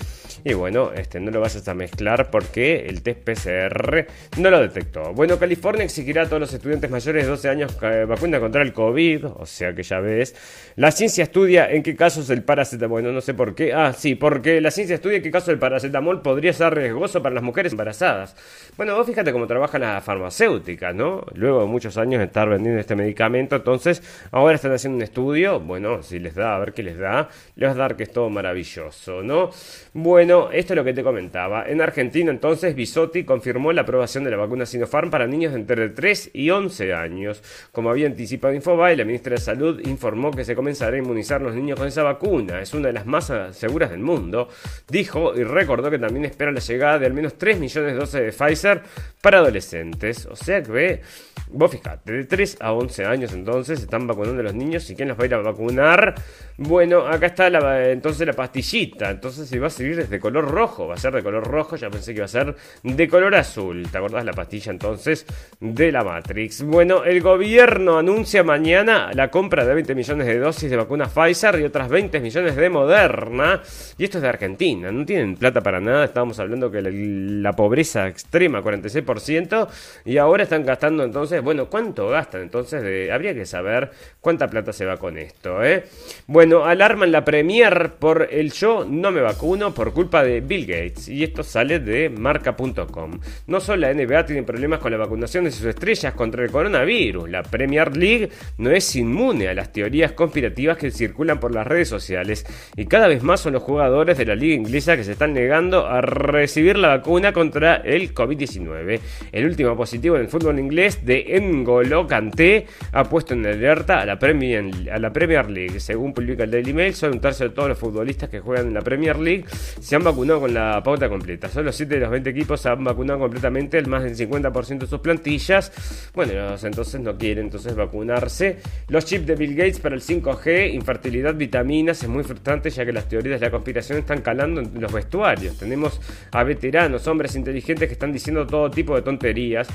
Y bueno, este, no lo vas a mezclar porque el test PCR no lo detectó. Bueno, California exigirá a todos los estudiantes mayores de 12 años eh, vacuna contra el COVID, o sea que ya ves. La ciencia estudia en qué casos el paracetamol, bueno, no sé por qué. Ah, sí, porque la ciencia estudia en qué caso el paracetamol podría ser riesgoso para las mujeres embarazadas. Bueno, vos fíjate cómo trabaja la farmacéutica, ¿no? Luego de muchos años de estar vendiendo este medicamento, entonces ahora están haciendo un estudio, bueno, si les da, a ver qué les da, les va a dar que es todo maravilloso, ¿no? Bueno, bueno, esto es lo que te comentaba. En Argentina, entonces, Bisotti confirmó la aprobación de la vacuna Sinopharm para niños de entre 3 y 11 años. Como había anticipado Infobae, la ministra de Salud informó que se comenzará a inmunizar los niños con esa vacuna. Es una de las más seguras del mundo. Dijo y recordó que también espera la llegada de al menos 3 millones de dosis de Pfizer para adolescentes. O sea que ve, vos fijate, de 3 a 11 años entonces están vacunando a los niños. ¿Y quién los va a ir a vacunar? Bueno, acá está entonces la pastillita. Entonces se va a seguir desde color rojo, va a ser de color rojo, ya pensé que iba a ser de color azul. ¿Te acordás la pastilla entonces de la Matrix? Bueno, el gobierno anuncia mañana la compra de 20 millones de dosis de vacuna Pfizer y otras 20 millones de Moderna. Y esto es de Argentina, no tienen plata para nada, estábamos hablando que la, pobreza extrema, 46%, y ahora están gastando entonces, bueno, ¿cuánto gastan? Entonces habría que saber cuánta plata se va con esto, ¿eh? Bueno, alarman la Premier por el yo no me vacuno por culpa de Bill Gates y esto sale de marca.com. No solo la NBA tiene problemas con la vacunación de sus estrellas contra el coronavirus, la Premier League no es inmune a las teorías conspirativas que circulan por las redes sociales y cada vez más son los jugadores de la liga inglesa que se están negando a recibir la vacuna contra el COVID-19. El último positivo en el fútbol inglés de N'Golo Kanté ha puesto en alerta a la Premier, a la Premier League. Según publica el Daily Mail, son un tercio de todos los futbolistas que juegan en la Premier League se han vacunado con la pauta completa. Solo 7 de los 20 equipos han vacunado completamente, el más del 50% de sus plantillas. Bueno, entonces no quieren entonces vacunarse. Los chips de Bill Gates para el 5G, infertilidad, vitaminas, es muy frustrante ya que las teorías de la conspiración están calando en los vestuarios. Tenemos a veteranos, hombres inteligentes que están diciendo todo tipo de tonterías.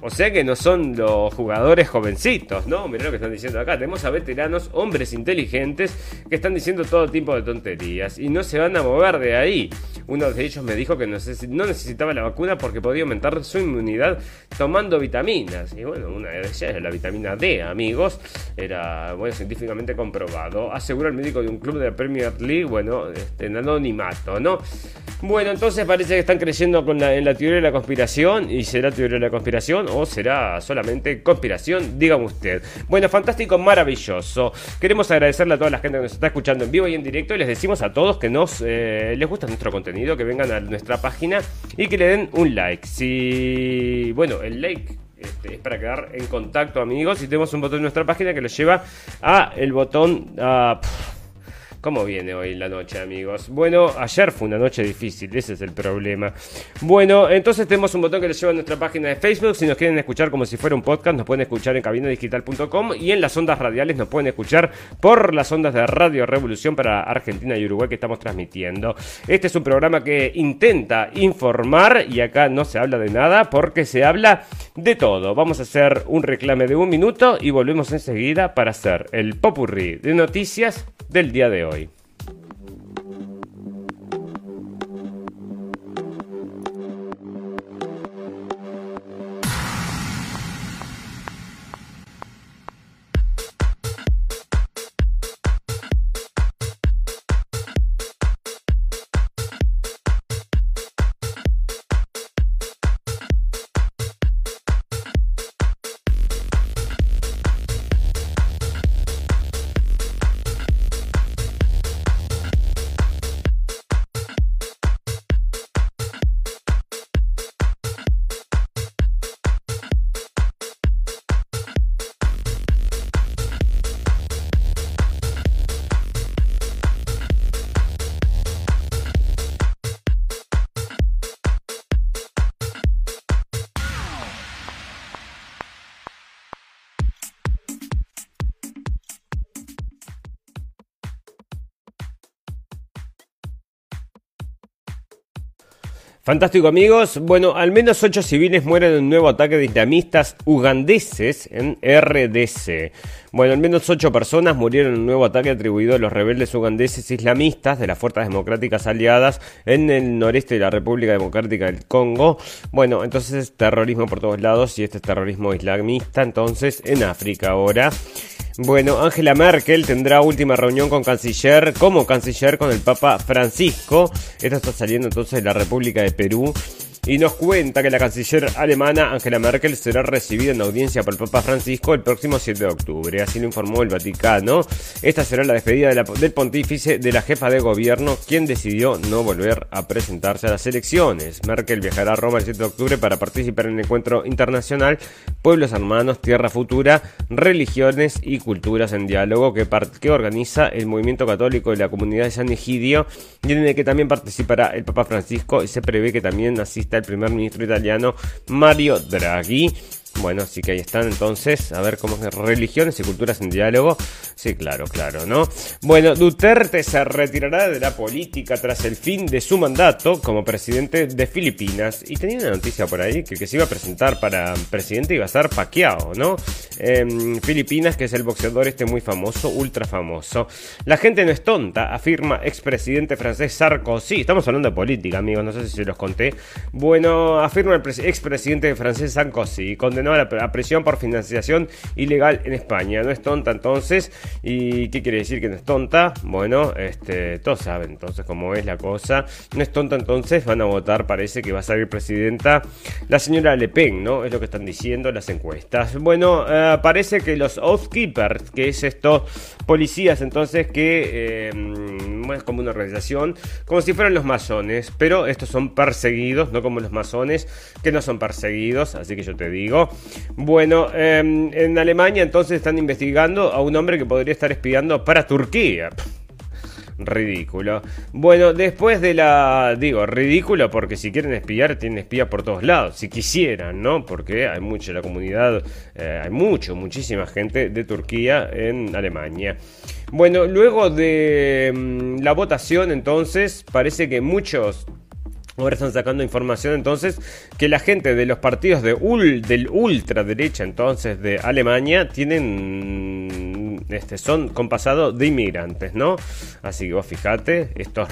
O sea que no son los jugadores jovencitos, ¿no? Mirá lo que están diciendo acá. Tenemos a veteranos, hombres inteligentes que están diciendo todo tipo de tonterías y no se van a mover de ahí. Uno de ellos me dijo que no necesitaba la vacuna porque podía aumentar su inmunidad tomando vitaminas. Y bueno, una de ellas era la vitamina D, amigos. Era, bueno, científicamente comprobado. Asegura el médico de un club de la Premier League, bueno, este, en anonimato, ¿no? Bueno, entonces parece que están creyendo con la, en la teoría de la conspiración. ¿Y será teoría de la conspiración o será solamente conspiración? Dígame usted. Bueno, fantástico, maravilloso. Queremos agradecerle a toda la gente que nos está escuchando en vivo y en directo. Y les decimos a todos que nos eh, gusta nuestro contenido, que vengan a nuestra página y que le den un like. Si, bueno, el like este, es para quedar en contacto, amigos. Y tenemos un botón en nuestra página que los lleva a el botón. A, ¿Cómo viene hoy la noche, amigos? Bueno, ayer fue una noche difícil, ese es el problema. Bueno, entonces tenemos un botón que les lleva a nuestra página de Facebook. Si nos quieren escuchar como si fuera un podcast, nos pueden escuchar en cabinadigital.com y en las ondas radiales nos pueden escuchar por las ondas de Radio Revolución para Argentina y Uruguay que estamos transmitiendo. Este es un programa que intenta informar y acá no se habla de nada porque se habla de todo. Vamos a hacer un reclame de un minuto y volvemos enseguida para hacer el popurrí de noticias del día de hoy. Fantástico amigos, bueno, al menos ocho civiles mueren en un nuevo ataque de islamistas ugandeses en RDC. Bueno, al menos ocho personas murieron en un nuevo ataque atribuido a los rebeldes ugandeses islamistas de las Fuerzas Democráticas Aliadas en el noreste de la República Democrática del Congo. Bueno, entonces terrorismo por todos lados y este es terrorismo islamista entonces en África ahora. Bueno, Angela Merkel tendrá última reunión con canciller, como canciller con el Papa Francisco. Esto está saliendo entonces de la República de Perú y nos cuenta que la canciller alemana Angela Merkel será recibida en audiencia por el Papa Francisco el próximo 7 de octubre, así lo informó el Vaticano. Esta será la despedida del pontífice de la jefa de gobierno, quien decidió no volver a presentarse a las elecciones. Merkel viajará a Roma el 7 de octubre para participar en el encuentro internacional Pueblos Hermanos, Tierra Futura, Religiones y Culturas en Diálogo que, que organiza el Movimiento Católico de la Comunidad de San Egidio y en el que también participará el Papa Francisco y se prevé que también asista el primer ministro italiano Mario Draghi. Bueno, así que ahí están entonces, a ver cómo es religiones y culturas en diálogo. Sí, claro, claro, ¿no? Bueno, Duterte se retirará de la política tras el fin de su mandato como presidente de Filipinas. Y tenía una noticia por ahí que, que se iba a presentar para presidente iba a ser Pacquiao, ¿no? En Filipinas, que es el boxeador este muy famoso, ultra famoso. La gente no es tonta, afirma expresidente francés Sarkozy. Estamos hablando de política, amigos, no sé si se los conté. Bueno, afirma el expresidente francés Sarkozy, condenado a la presión por financiación ilegal en España. No es tonta entonces. ¿Y qué quiere decir que no es tonta? Bueno, este, todos saben entonces cómo es la cosa. No es tonta entonces, van a votar, parece que va a salir presidenta la señora Le Pen, ¿no? Es lo que están diciendo las encuestas. Bueno, eh, parece que los Oathkeepers, que es esto, policías entonces que eh, es como una organización, como si fueran los masones, pero estos son perseguidos, no como los masones, que no son perseguidos, así que yo te digo, bueno, em, en Alemania entonces están investigando a un hombre que podría estar espiando para Turquía. Ridículo. Bueno, después de la. Digo, ridículo porque si quieren espiar, tienen espías por todos lados. Si quisieran, ¿no? Porque hay mucha la comunidad, eh, hay mucho, muchísima gente de Turquía en Alemania. Bueno, luego de mm, la votación, entonces, parece que muchos Ahora están sacando información entonces que la gente de los partidos de ul, del ultraderecha entonces de Alemania tienen este son con pasado de inmigrantes, ¿no? Así que vos fíjate, esto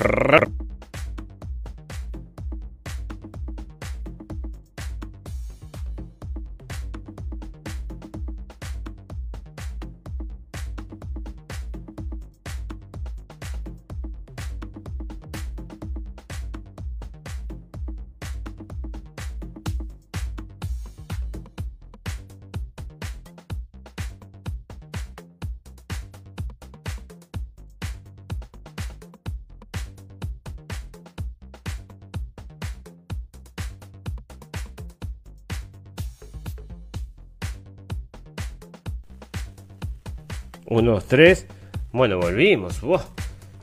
es Uno, dos, tres. Bueno, volvimos.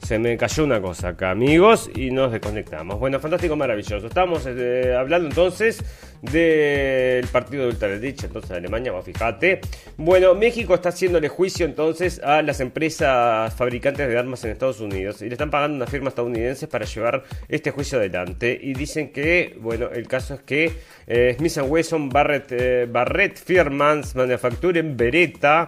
se me cayó una cosa acá, amigos, y nos desconectamos. Bueno, fantástico, maravilloso. Estamos eh, hablando entonces del partido de ultraderecha, entonces de Alemania, fíjate. Bueno, México está haciéndole juicio entonces a las empresas fabricantes de armas en Estados Unidos y le están pagando una firma estadounidense para llevar este juicio adelante. Y dicen que, bueno, el caso es que eh, Smith Wesson, Barrett, eh, Barrett Firmans, Manufacturing, Beretta,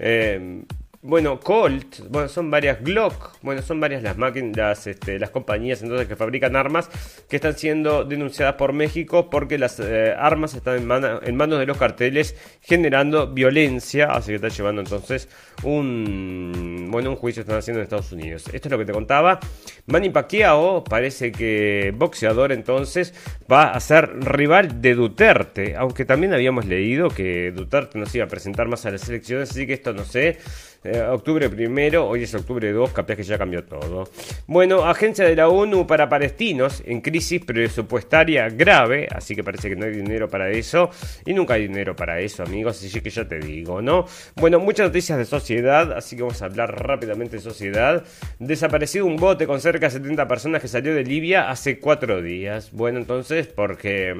eh, bueno, Colt, bueno, son varias Glock, bueno, son varias las máquinas, este, las compañías entonces que fabrican armas que están siendo denunciadas por México porque las eh, armas están en, manos de los carteles generando violencia, así que están llevando entonces un, bueno, un juicio están haciendo en Estados Unidos. Esto es lo que te contaba. Manny Pacquiao parece que boxeador entonces va a ser rival de Duterte, aunque también habíamos leído que Duterte nos iba a presentar más a las elecciones, así que esto no sé. Eh, octubre primero, hoy es octubre 2, capaz que ya cambió todo. Bueno, agencia de la ONU para palestinos en crisis presupuestaria grave, así que parece que no hay dinero para eso. Y nunca hay dinero para eso, amigos, así que ya te digo, ¿no? Bueno, muchas noticias de sociedad, así que vamos a hablar rápidamente de sociedad. Desaparecido un bote con cerca de 70 personas que salió de Libia hace cuatro días. Bueno, entonces, porque...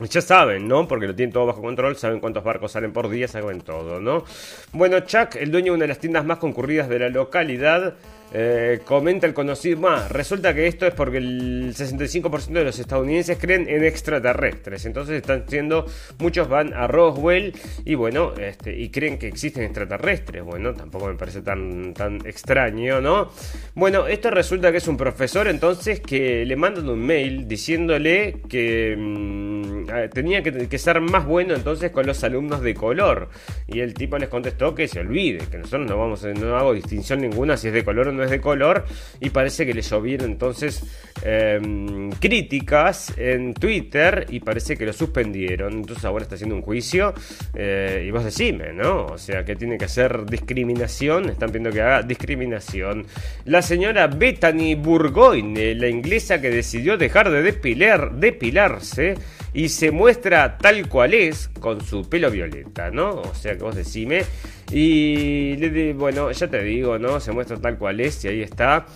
Ya saben, ¿no? Porque lo tienen todo bajo control, saben cuántos barcos salen por día, saben todo, ¿no? Bueno, Chuck, el dueño de una de las tiendas más concurridas de la localidad, eh, comenta el conocido. Resulta que esto es porque el 65% de los estadounidenses creen en extraterrestres. Entonces están siendo. Muchos van a Roswell y bueno, este, y creen que existen extraterrestres. Bueno, tampoco me parece tan, tan extraño, ¿no? Bueno, esto resulta que es un profesor entonces que le mandan un mail diciéndole que mm, tenía que, que, ser más bueno entonces con los alumnos de color. Y el tipo les contestó que se olvide, que nosotros no vamos no hago distinción ninguna si es de color o no de color y parece que le llovieron entonces em, críticas en Twitter y parece que lo suspendieron. Entonces ahora está haciendo un juicio eh, y vos decime, ¿no? O sea, que tiene que hacer discriminación, están pidiendo que haga discriminación. La señora Bethany Burgoyne, la inglesa que decidió dejar de depilar, depilarse y se muestra tal cual es con su pelo violeta, ¿no? O sea que vos decime. Y bueno, ya te digo, ¿no? Se muestra tal cual es y ahí está.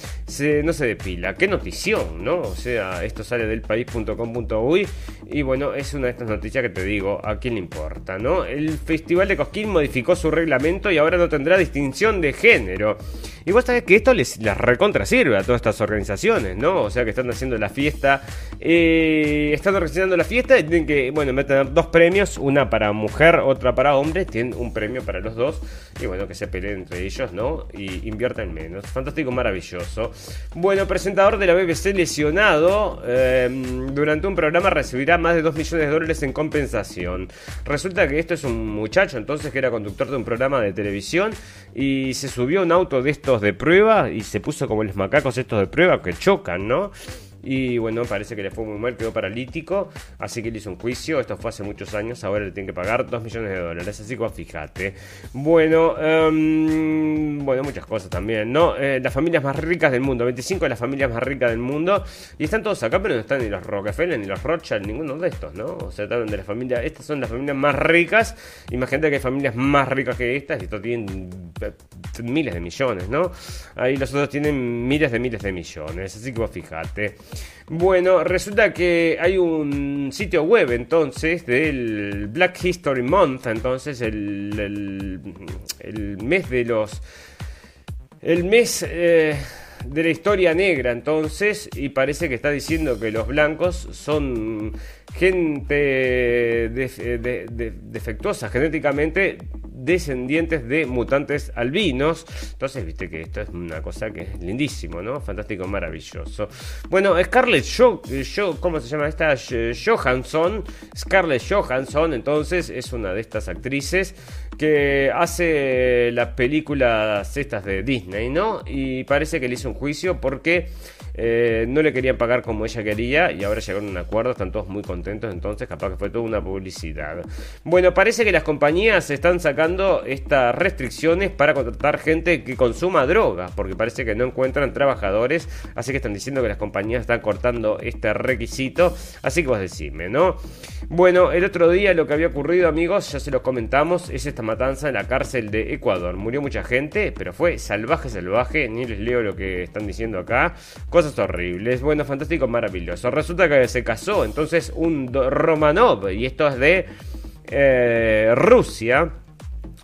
No se depila. Qué notición, ¿no? O sea, esto sale del país.com.uy y bueno, es una de estas noticias que te digo, ¿a quién le importa, no? El Festival de Cosquín modificó su reglamento y ahora no tendrá distinción de género. Y vos sabés que esto les, recontra sirve a todas estas organizaciones, ¿no? O sea, que están haciendo la fiesta, eh, están organizando la fiesta y tienen que, bueno, tener dos premios, una para mujer, otra para hombre, tienen un premio para los dos y bueno, que se peleen entre ellos, ¿no? Y inviertan menos. Fantástico, maravilloso. Bueno, presentador de la BBC lesionado em, durante un programa recibirá más de 2 millones de dólares en compensación. Resulta que esto es un muchacho entonces que era conductor de un programa de televisión y se subió a un auto de estos de prueba y se puso como los macacos estos de prueba que chocan, ¿no? Y bueno, parece que le fue muy mal, quedó paralítico. Así que le hizo un juicio. Esto fue hace muchos años. Ahora le tiene que pagar 2 millones de dólares. Así que fíjate. Bueno, um, bueno, muchas cosas también, ¿no? Eh, las familias más ricas del mundo. 25 de las familias más ricas del mundo. Y están todos acá, pero no están ni los Rockefeller, ni los Rothschild, ninguno de estos, ¿no? O sea, están de la familia. Estas son las familias más ricas. Imagínate que hay familias más ricas que estas. Y esto tienen eh, miles de millones, ¿no? Ahí los otros tienen miles de miles de millones. Así que vos fíjate. Bueno, resulta que hay un sitio web entonces del Black History Month, entonces el, el, mes de los... El mes... Eh, de la historia negra entonces y parece que está diciendo que los blancos son gente defectuosa genéticamente descendientes de mutantes albinos. Entonces, viste que esto es una cosa que es lindísimo, ¿no? Fantástico, maravilloso. Bueno, Scarlett Show, ¿cómo se llama esta? Johansson. Scarlett Johansson, entonces, es una de estas actrices que hace las películas estas de Disney, ¿no? Y parece que le hizo un juicio porque eh, no le querían pagar como ella quería y ahora llegaron a un acuerdo, están todos muy contentos, entonces capaz que fue toda una publicidad. Bueno, parece que las compañías están sacando estas restricciones para contratar gente que consuma drogas, porque parece que no encuentran trabajadores, así que están diciendo que las compañías están cortando este requisito, así que vos decime, ¿no? Bueno, el otro día lo que había ocurrido, amigos, ya se los comentamos, es esta matanza en la cárcel de Ecuador. Murió mucha gente, pero fue salvaje, salvaje, ni les leo lo que están diciendo acá. Cosas horribles. Bueno, fantástico, maravilloso. Resulta que se casó entonces un Romanov, y esto es de eh, Rusia.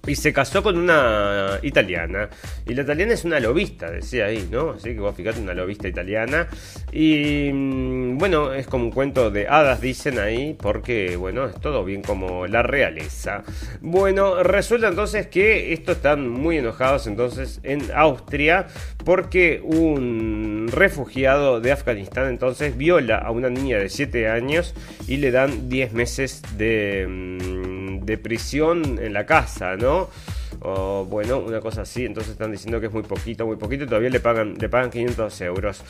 Y se casó con una italiana. Y la italiana es una lobista, decía ahí, ¿no? Así que vos fíjate, una lobista italiana. Y mm, bueno, es como un cuento de hadas, dicen ahí, porque bueno, es todo bien como la realeza. Bueno, resulta entonces que estos están muy enojados entonces en Austria, porque un refugiado de Afganistán entonces viola a una niña de 7 años y le dan 10 meses de, mm, de prisión en la casa, ¿no? ¿no? O bueno, una cosa así. Entonces están diciendo que es muy poquito, muy poquito. Y todavía le pagan, le pagan 500 euros.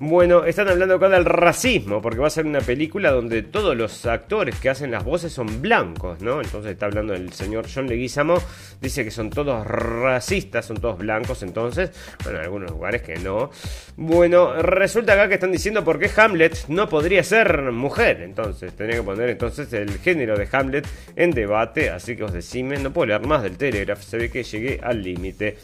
Bueno, están hablando acá del racismo. Porque va a ser una película donde todos los actores que hacen las voces son blancos, ¿no? Entonces está hablando el señor John Leguizamo. Dice que son todos racistas, son todos blancos. Entonces, bueno, en algunos lugares que no. Bueno, resulta acá que están diciendo por qué Hamlet no podría ser mujer. Entonces, tenía que poner entonces el género de Hamlet en debate. Así que os decime, no puedo leer más del Telegraph que llegué al límite.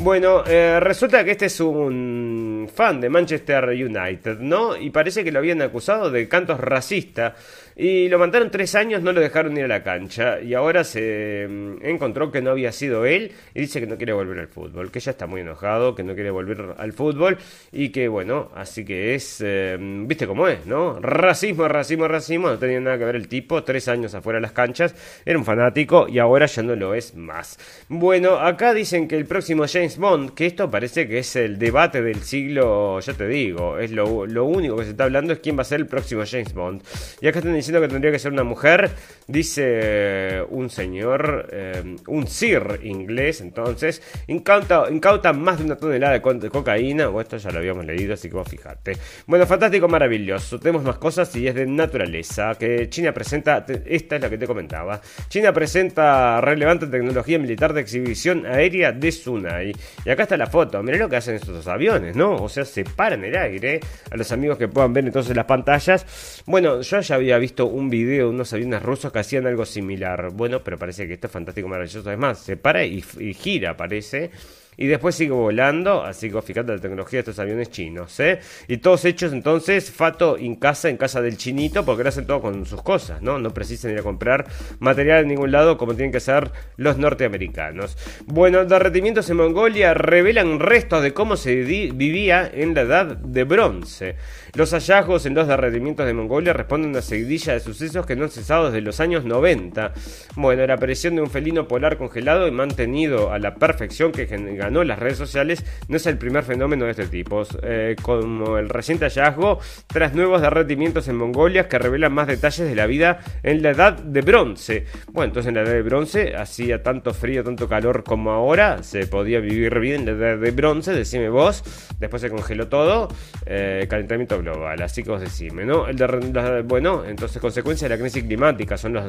Bueno, eh, resulta que este es un fan de Manchester United, ¿no? Y parece que lo habían acusado de cantos racistas y lo mandaron tres años, no lo dejaron ir a la cancha. Y ahora se mm, encontró que no había sido él y dice que no quiere volver al fútbol. Que ya está muy enojado, que no quiere volver al fútbol. Y que bueno, así que es. Eh, Viste cómo es, ¿no? Racismo, racismo, racismo. No tenía nada que ver el tipo. Tres años afuera de las canchas. Era un fanático y ahora ya no lo es más. Bueno, acá dicen que el próximo James Bond, que esto parece que es el debate del siglo. Ya te digo, es lo, lo único que se está hablando es quién va a ser el próximo James Bond. Y acá están diciendo que tendría que ser una mujer, dice un señor, eh, un sir inglés, entonces, incauta, incauta más de una tonelada de, cocaína, o esto ya lo habíamos leído, así que vos fijate. Bueno, fantástico, maravilloso, tenemos más cosas y es de naturaleza, que China presenta, esta es la que te comentaba, China presenta relevante tecnología militar de exhibición aérea de Sunai, y acá está la foto, mirá lo que hacen estos aviones, ¿no? O sea, se paran el aire, a los amigos que puedan ver entonces las pantallas, bueno, yo ya había visto un video de unos aviones rusos que hacían algo similar. Bueno, pero parece que esto es fantástico, maravilloso. Además, se para y gira, parece y después sigue volando, así que fíjate la tecnología de estos aviones chinos, ¿eh? Y todos hechos entonces, Fato en casa, en casa del chinito, porque lo hacen todo con sus cosas, ¿no? No precisan ir a comprar material en ningún lado como tienen que ser los norteamericanos. Bueno, derretimientos en Mongolia revelan restos de cómo se vivía en la edad de bronce. Los hallazgos en los derretimientos de Mongolia responden a seguidilla de sucesos que no han cesado desde los años 90. Bueno, la aparición de un felino polar congelado y mantenido a la perfección que ganó las redes sociales no es el primer fenómeno de este tipo, eh, como el reciente hallazgo tras nuevos derretimientos en Mongolia que revelan más detalles de la vida en la edad de bronce. Bueno, entonces en la edad de bronce hacía tanto frío, tanto calor como ahora, se podía vivir bien en la edad de bronce, decime vos, después se congeló todo, eh, calentamiento global, así que vos decime, ¿no? El de, bueno, entonces consecuencia de la crisis climática son los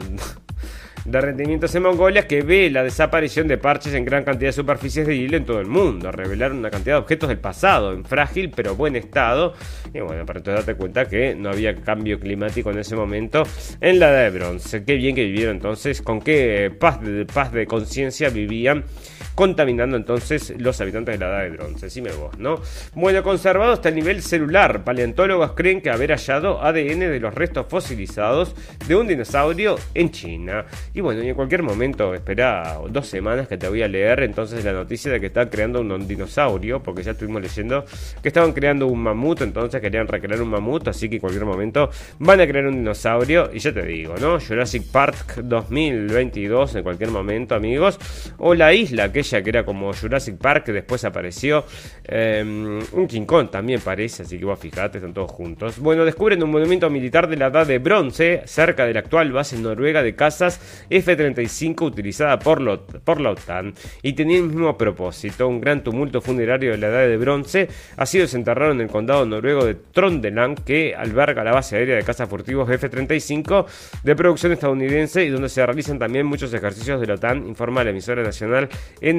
<laughs> derretimientos en Mongolia que ve la desaparición de parches en gran cantidad de superficies de hielo en todo el mundo, revelar una cantidad de objetos del pasado en frágil pero buen estado. Y bueno, para entonces darte cuenta que no había cambio climático en ese momento en la edad de bronce. Qué bien que vivieron entonces, con qué paz de, paz de conciencia vivían contaminando entonces los habitantes de la edad de bronce. Decime vos, ¿no? Bueno, conservado hasta el nivel celular. Paleontólogos creen que haber hallado ADN de los restos fosilizados de un dinosaurio en China. Y bueno, y en cualquier momento, espera dos semanas que te voy a leer entonces la noticia de que están creando un dinosaurio, porque ya estuvimos leyendo que estaban creando un mamut, entonces querían recrear un mamut, así que en cualquier momento van a crear un dinosaurio. Y ya te digo, ¿no? Jurassic Park 2022 en cualquier momento, amigos. O la isla que que era como Jurassic Park, que después apareció. Em, un King Kong también parece, así que vos fijate, están todos juntos. Bueno, descubren un monumento militar de la edad de bronce cerca de la actual base noruega de cazas F-35 utilizada por, por la OTAN y tenía el mismo propósito, un gran tumulto funerario de la edad de bronce ha sido desenterrado en el condado noruego de Trondeland que alberga la base aérea de cazas furtivos F-35 de producción estadounidense y donde se realizan también muchos ejercicios de la OTAN, informa la emisora nacional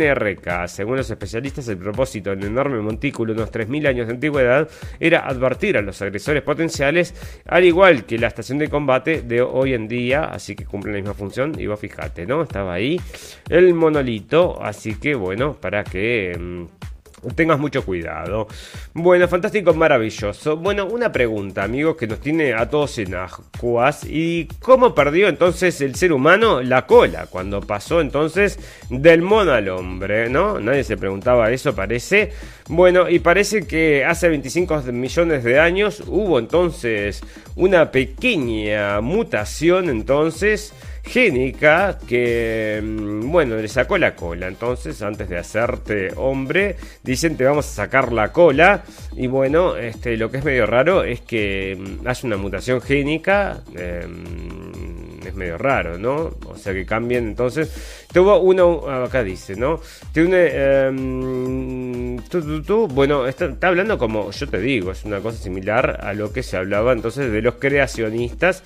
NRK. Según los especialistas, el propósito del enorme montículo, unos 3.000 años de antigüedad, era advertir a los agresores potenciales, al igual que la estación de combate de hoy en día, así que cumple la misma función, y vos fijate, ¿no? Estaba ahí el monolito, así que bueno, para que... Mm, tengas mucho cuidado. Bueno, fantástico, maravilloso. Bueno, una pregunta, amigos, que nos tiene a todos en aguas. ¿Y cómo perdió entonces el ser humano la cola? Cuando pasó entonces del mono al hombre, ¿no? Nadie se preguntaba eso, parece. Bueno, y parece que hace 25 millones de años hubo entonces una pequeña mutación entonces génica que, mm, bueno, le sacó la cola. Entonces, antes de hacerte hombre, dicen te vamos a sacar la cola. Y bueno, este, lo que es medio raro es que mm, hace una mutación génica. Em, es medio raro, ¿no? O sea que cambien entonces. Tuvo uno, acá dice, ¿no? Tiene, eh, tú, bueno, está, está, hablando como yo te digo, es una cosa similar a lo que se hablaba entonces de los creacionistas.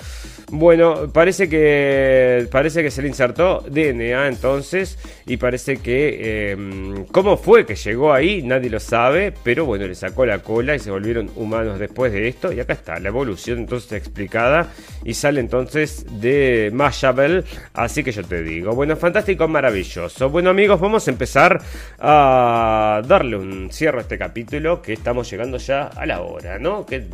Bueno, parece que parece que se le insertó DNA entonces y parece que eh, cómo fue que llegó ahí nadie lo sabe, pero bueno le sacó la cola y se volvieron humanos después de esto y acá está la evolución entonces explicada y sale entonces de Mashabel, así que yo te digo, bueno fantástico, maravilloso. Bueno amigos, vamos a empezar a darle un cierre a este capítulo que estamos llegando ya a la hora, ¿no? Que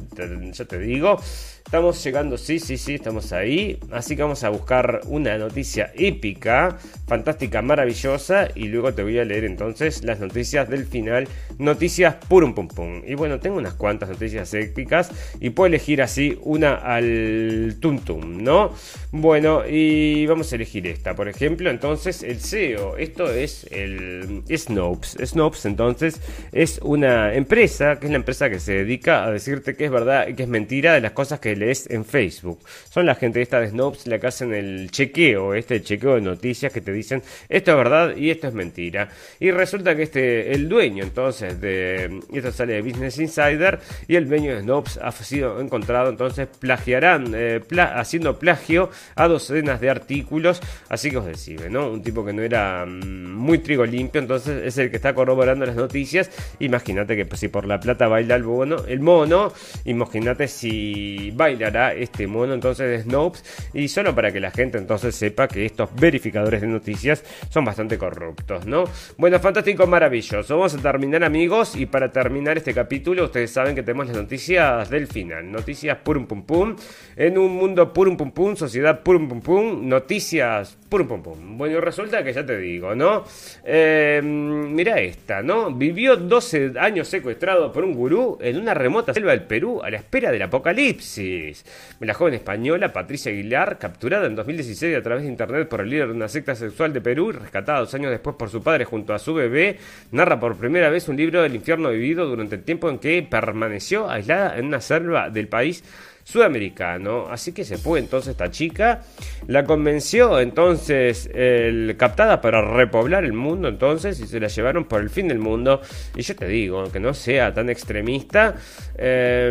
ya te digo. Estamos llegando, sí, sí, sí, estamos ahí. Así que vamos a buscar una noticia épica, fantástica, maravillosa. Y luego te voy a leer entonces las noticias del final. Noticias purum pum pum. Y bueno, tengo unas cuantas noticias épicas. Y puedo elegir así una al tum tum, ¿no? Bueno, y vamos a elegir esta. Por ejemplo, entonces el SEO. Esto es el Snopes. Snopes entonces es una empresa, que es la empresa que se dedica a decirte que es verdad y que es mentira de las cosas que lees en Facebook. Son la gente esta de Snopes la que hacen el chequeo, este chequeo de noticias que te dicen esto es verdad y esto es mentira. Y resulta que este, el dueño entonces de, esto sale de Business Insider y el dueño de Snopes ha sido encontrado entonces plagiarán, eh, haciendo plagio a docenas de artículos, así que os decime, ¿no? Un tipo que no era mm, muy trigo limpio, entonces es el que está corroborando las noticias. Imagínate que si por la plata baila el mono, el mono, imagínate si bailará este mono entonces de Snopes y solo para que la gente entonces sepa que estos verificadores de noticias son bastante corruptos, ¿no? Bueno, fantástico, maravilloso. Vamos a terminar amigos y para terminar este capítulo ustedes saben que tenemos las noticias del final, noticias purum pum pum, en un mundo purum pum pum, sociedad purum pum pum, noticias purum pum pum. Bueno, resulta que ya te digo, ¿no? Eh, mira esta, ¿no? Vivió 12 años secuestrado por un gurú en una remota selva del Perú a la espera del apocalipsis. La joven española Patricia Aguilar, capturada en 2016 a través de internet por el líder de una secta sexual de Perú y rescatada dos años después por su padre junto a su bebé, narra por primera vez un libro del infierno vivido durante el tiempo en que permaneció aislada en una selva del país sudamericano. Así que se fue entonces esta chica, la convenció entonces el, captada para repoblar el mundo entonces y se la llevaron por el fin del mundo. Y yo te digo, aunque no sea tan extremista, eh,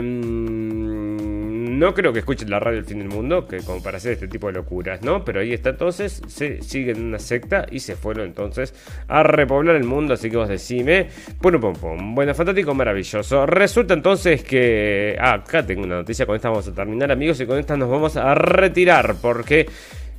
no creo que escuchen la radio El Fin del Mundo, que como para hacer este tipo de locuras, ¿no? Pero ahí está entonces, se siguen en una secta y se fueron entonces a repoblar el mundo, así que vos decime, pum. Bueno, fantástico, maravilloso. Resulta entonces que, ah, acá tengo una noticia, con esta vamos a terminar amigos y con esta nos vamos a retirar porque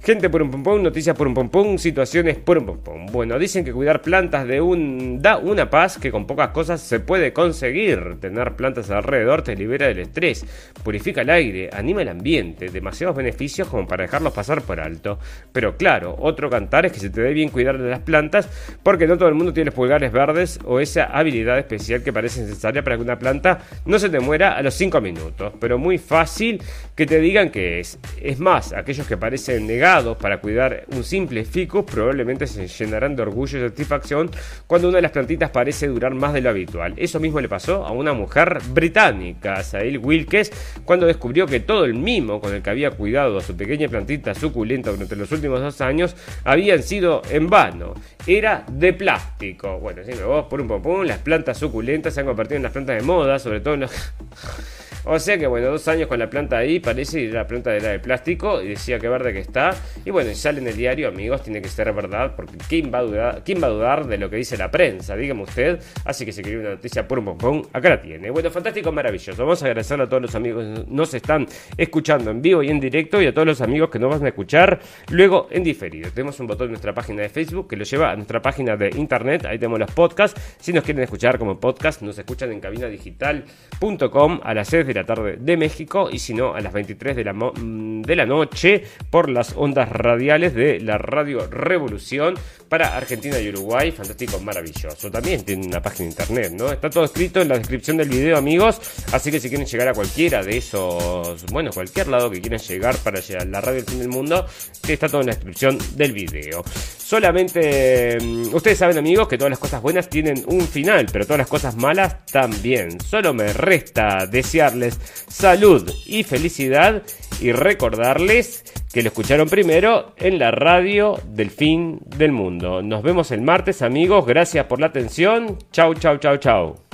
Gente por un pum, noticias por un pum, situaciones por un pum. Bueno, dicen que cuidar plantas de un da una paz que con pocas cosas se puede conseguir. Tener plantas alrededor te libera del estrés, purifica el aire, anima el ambiente, demasiados beneficios como para dejarlos pasar por alto. Pero claro, otro cantar es que se te dé bien cuidar de las plantas porque no todo el mundo tiene los pulgares verdes o esa habilidad especial que parece necesaria para que una planta no se te muera a los 5 minutos. Pero muy fácil que te digan que es. Es más, aquellos que parecen negar para cuidar un simple ficus probablemente se llenarán de orgullo y satisfacción cuando una de las plantitas parece durar más de lo habitual. Eso mismo le pasó a una mujer británica, Sail Wilkes, cuando descubrió que todo el mimo con el que había cuidado a su pequeña plantita suculenta durante los últimos dos años habían sido en vano. Era de plástico. Bueno, si me vos por un popón, las plantas suculentas se han convertido en las plantas de moda, sobre todo en los... <laughs> O sea que bueno, dos años con la planta ahí, parece, y la planta era de plástico, y decía que verde que está. Y bueno, sale en el diario, amigos, tiene que ser verdad, porque ¿quién va a dudar, quién va a dudar de lo que dice la prensa? Dígame usted. Así que si quería una noticia por un pompón, acá la tiene. Bueno, fantástico, maravilloso. Vamos a agradecer a todos los amigos que nos están escuchando en vivo y en directo, y a todos los amigos que nos van a escuchar luego en diferido. Tenemos un botón en nuestra página de Facebook que lo lleva a nuestra página de internet, ahí tenemos los podcasts. Si nos quieren escuchar como podcast, nos escuchan en cabinadigital.com a las 6 de la tarde de México y si no a las 23 de la, mm, de la noche por las ondas radiales de la Radio Revolución para Argentina y Uruguay. Fantástico, maravilloso. También tiene una página de internet, ¿no? Está todo escrito en la descripción del video, amigos. Así que si quieren llegar a cualquiera de esos, bueno, cualquier lado que quieran llegar para llegar a la radio del fin del mundo, está todo en la descripción del video. Solamente, mm, ustedes saben, amigos, que todas las cosas buenas tienen un final, pero todas las cosas malas también. Solo me resta desearles salud y felicidad y recordarles que lo escucharon primero en la radio del fin del mundo. Nos vemos el martes amigos, gracias por la atención. Chau, chau, chau, chau.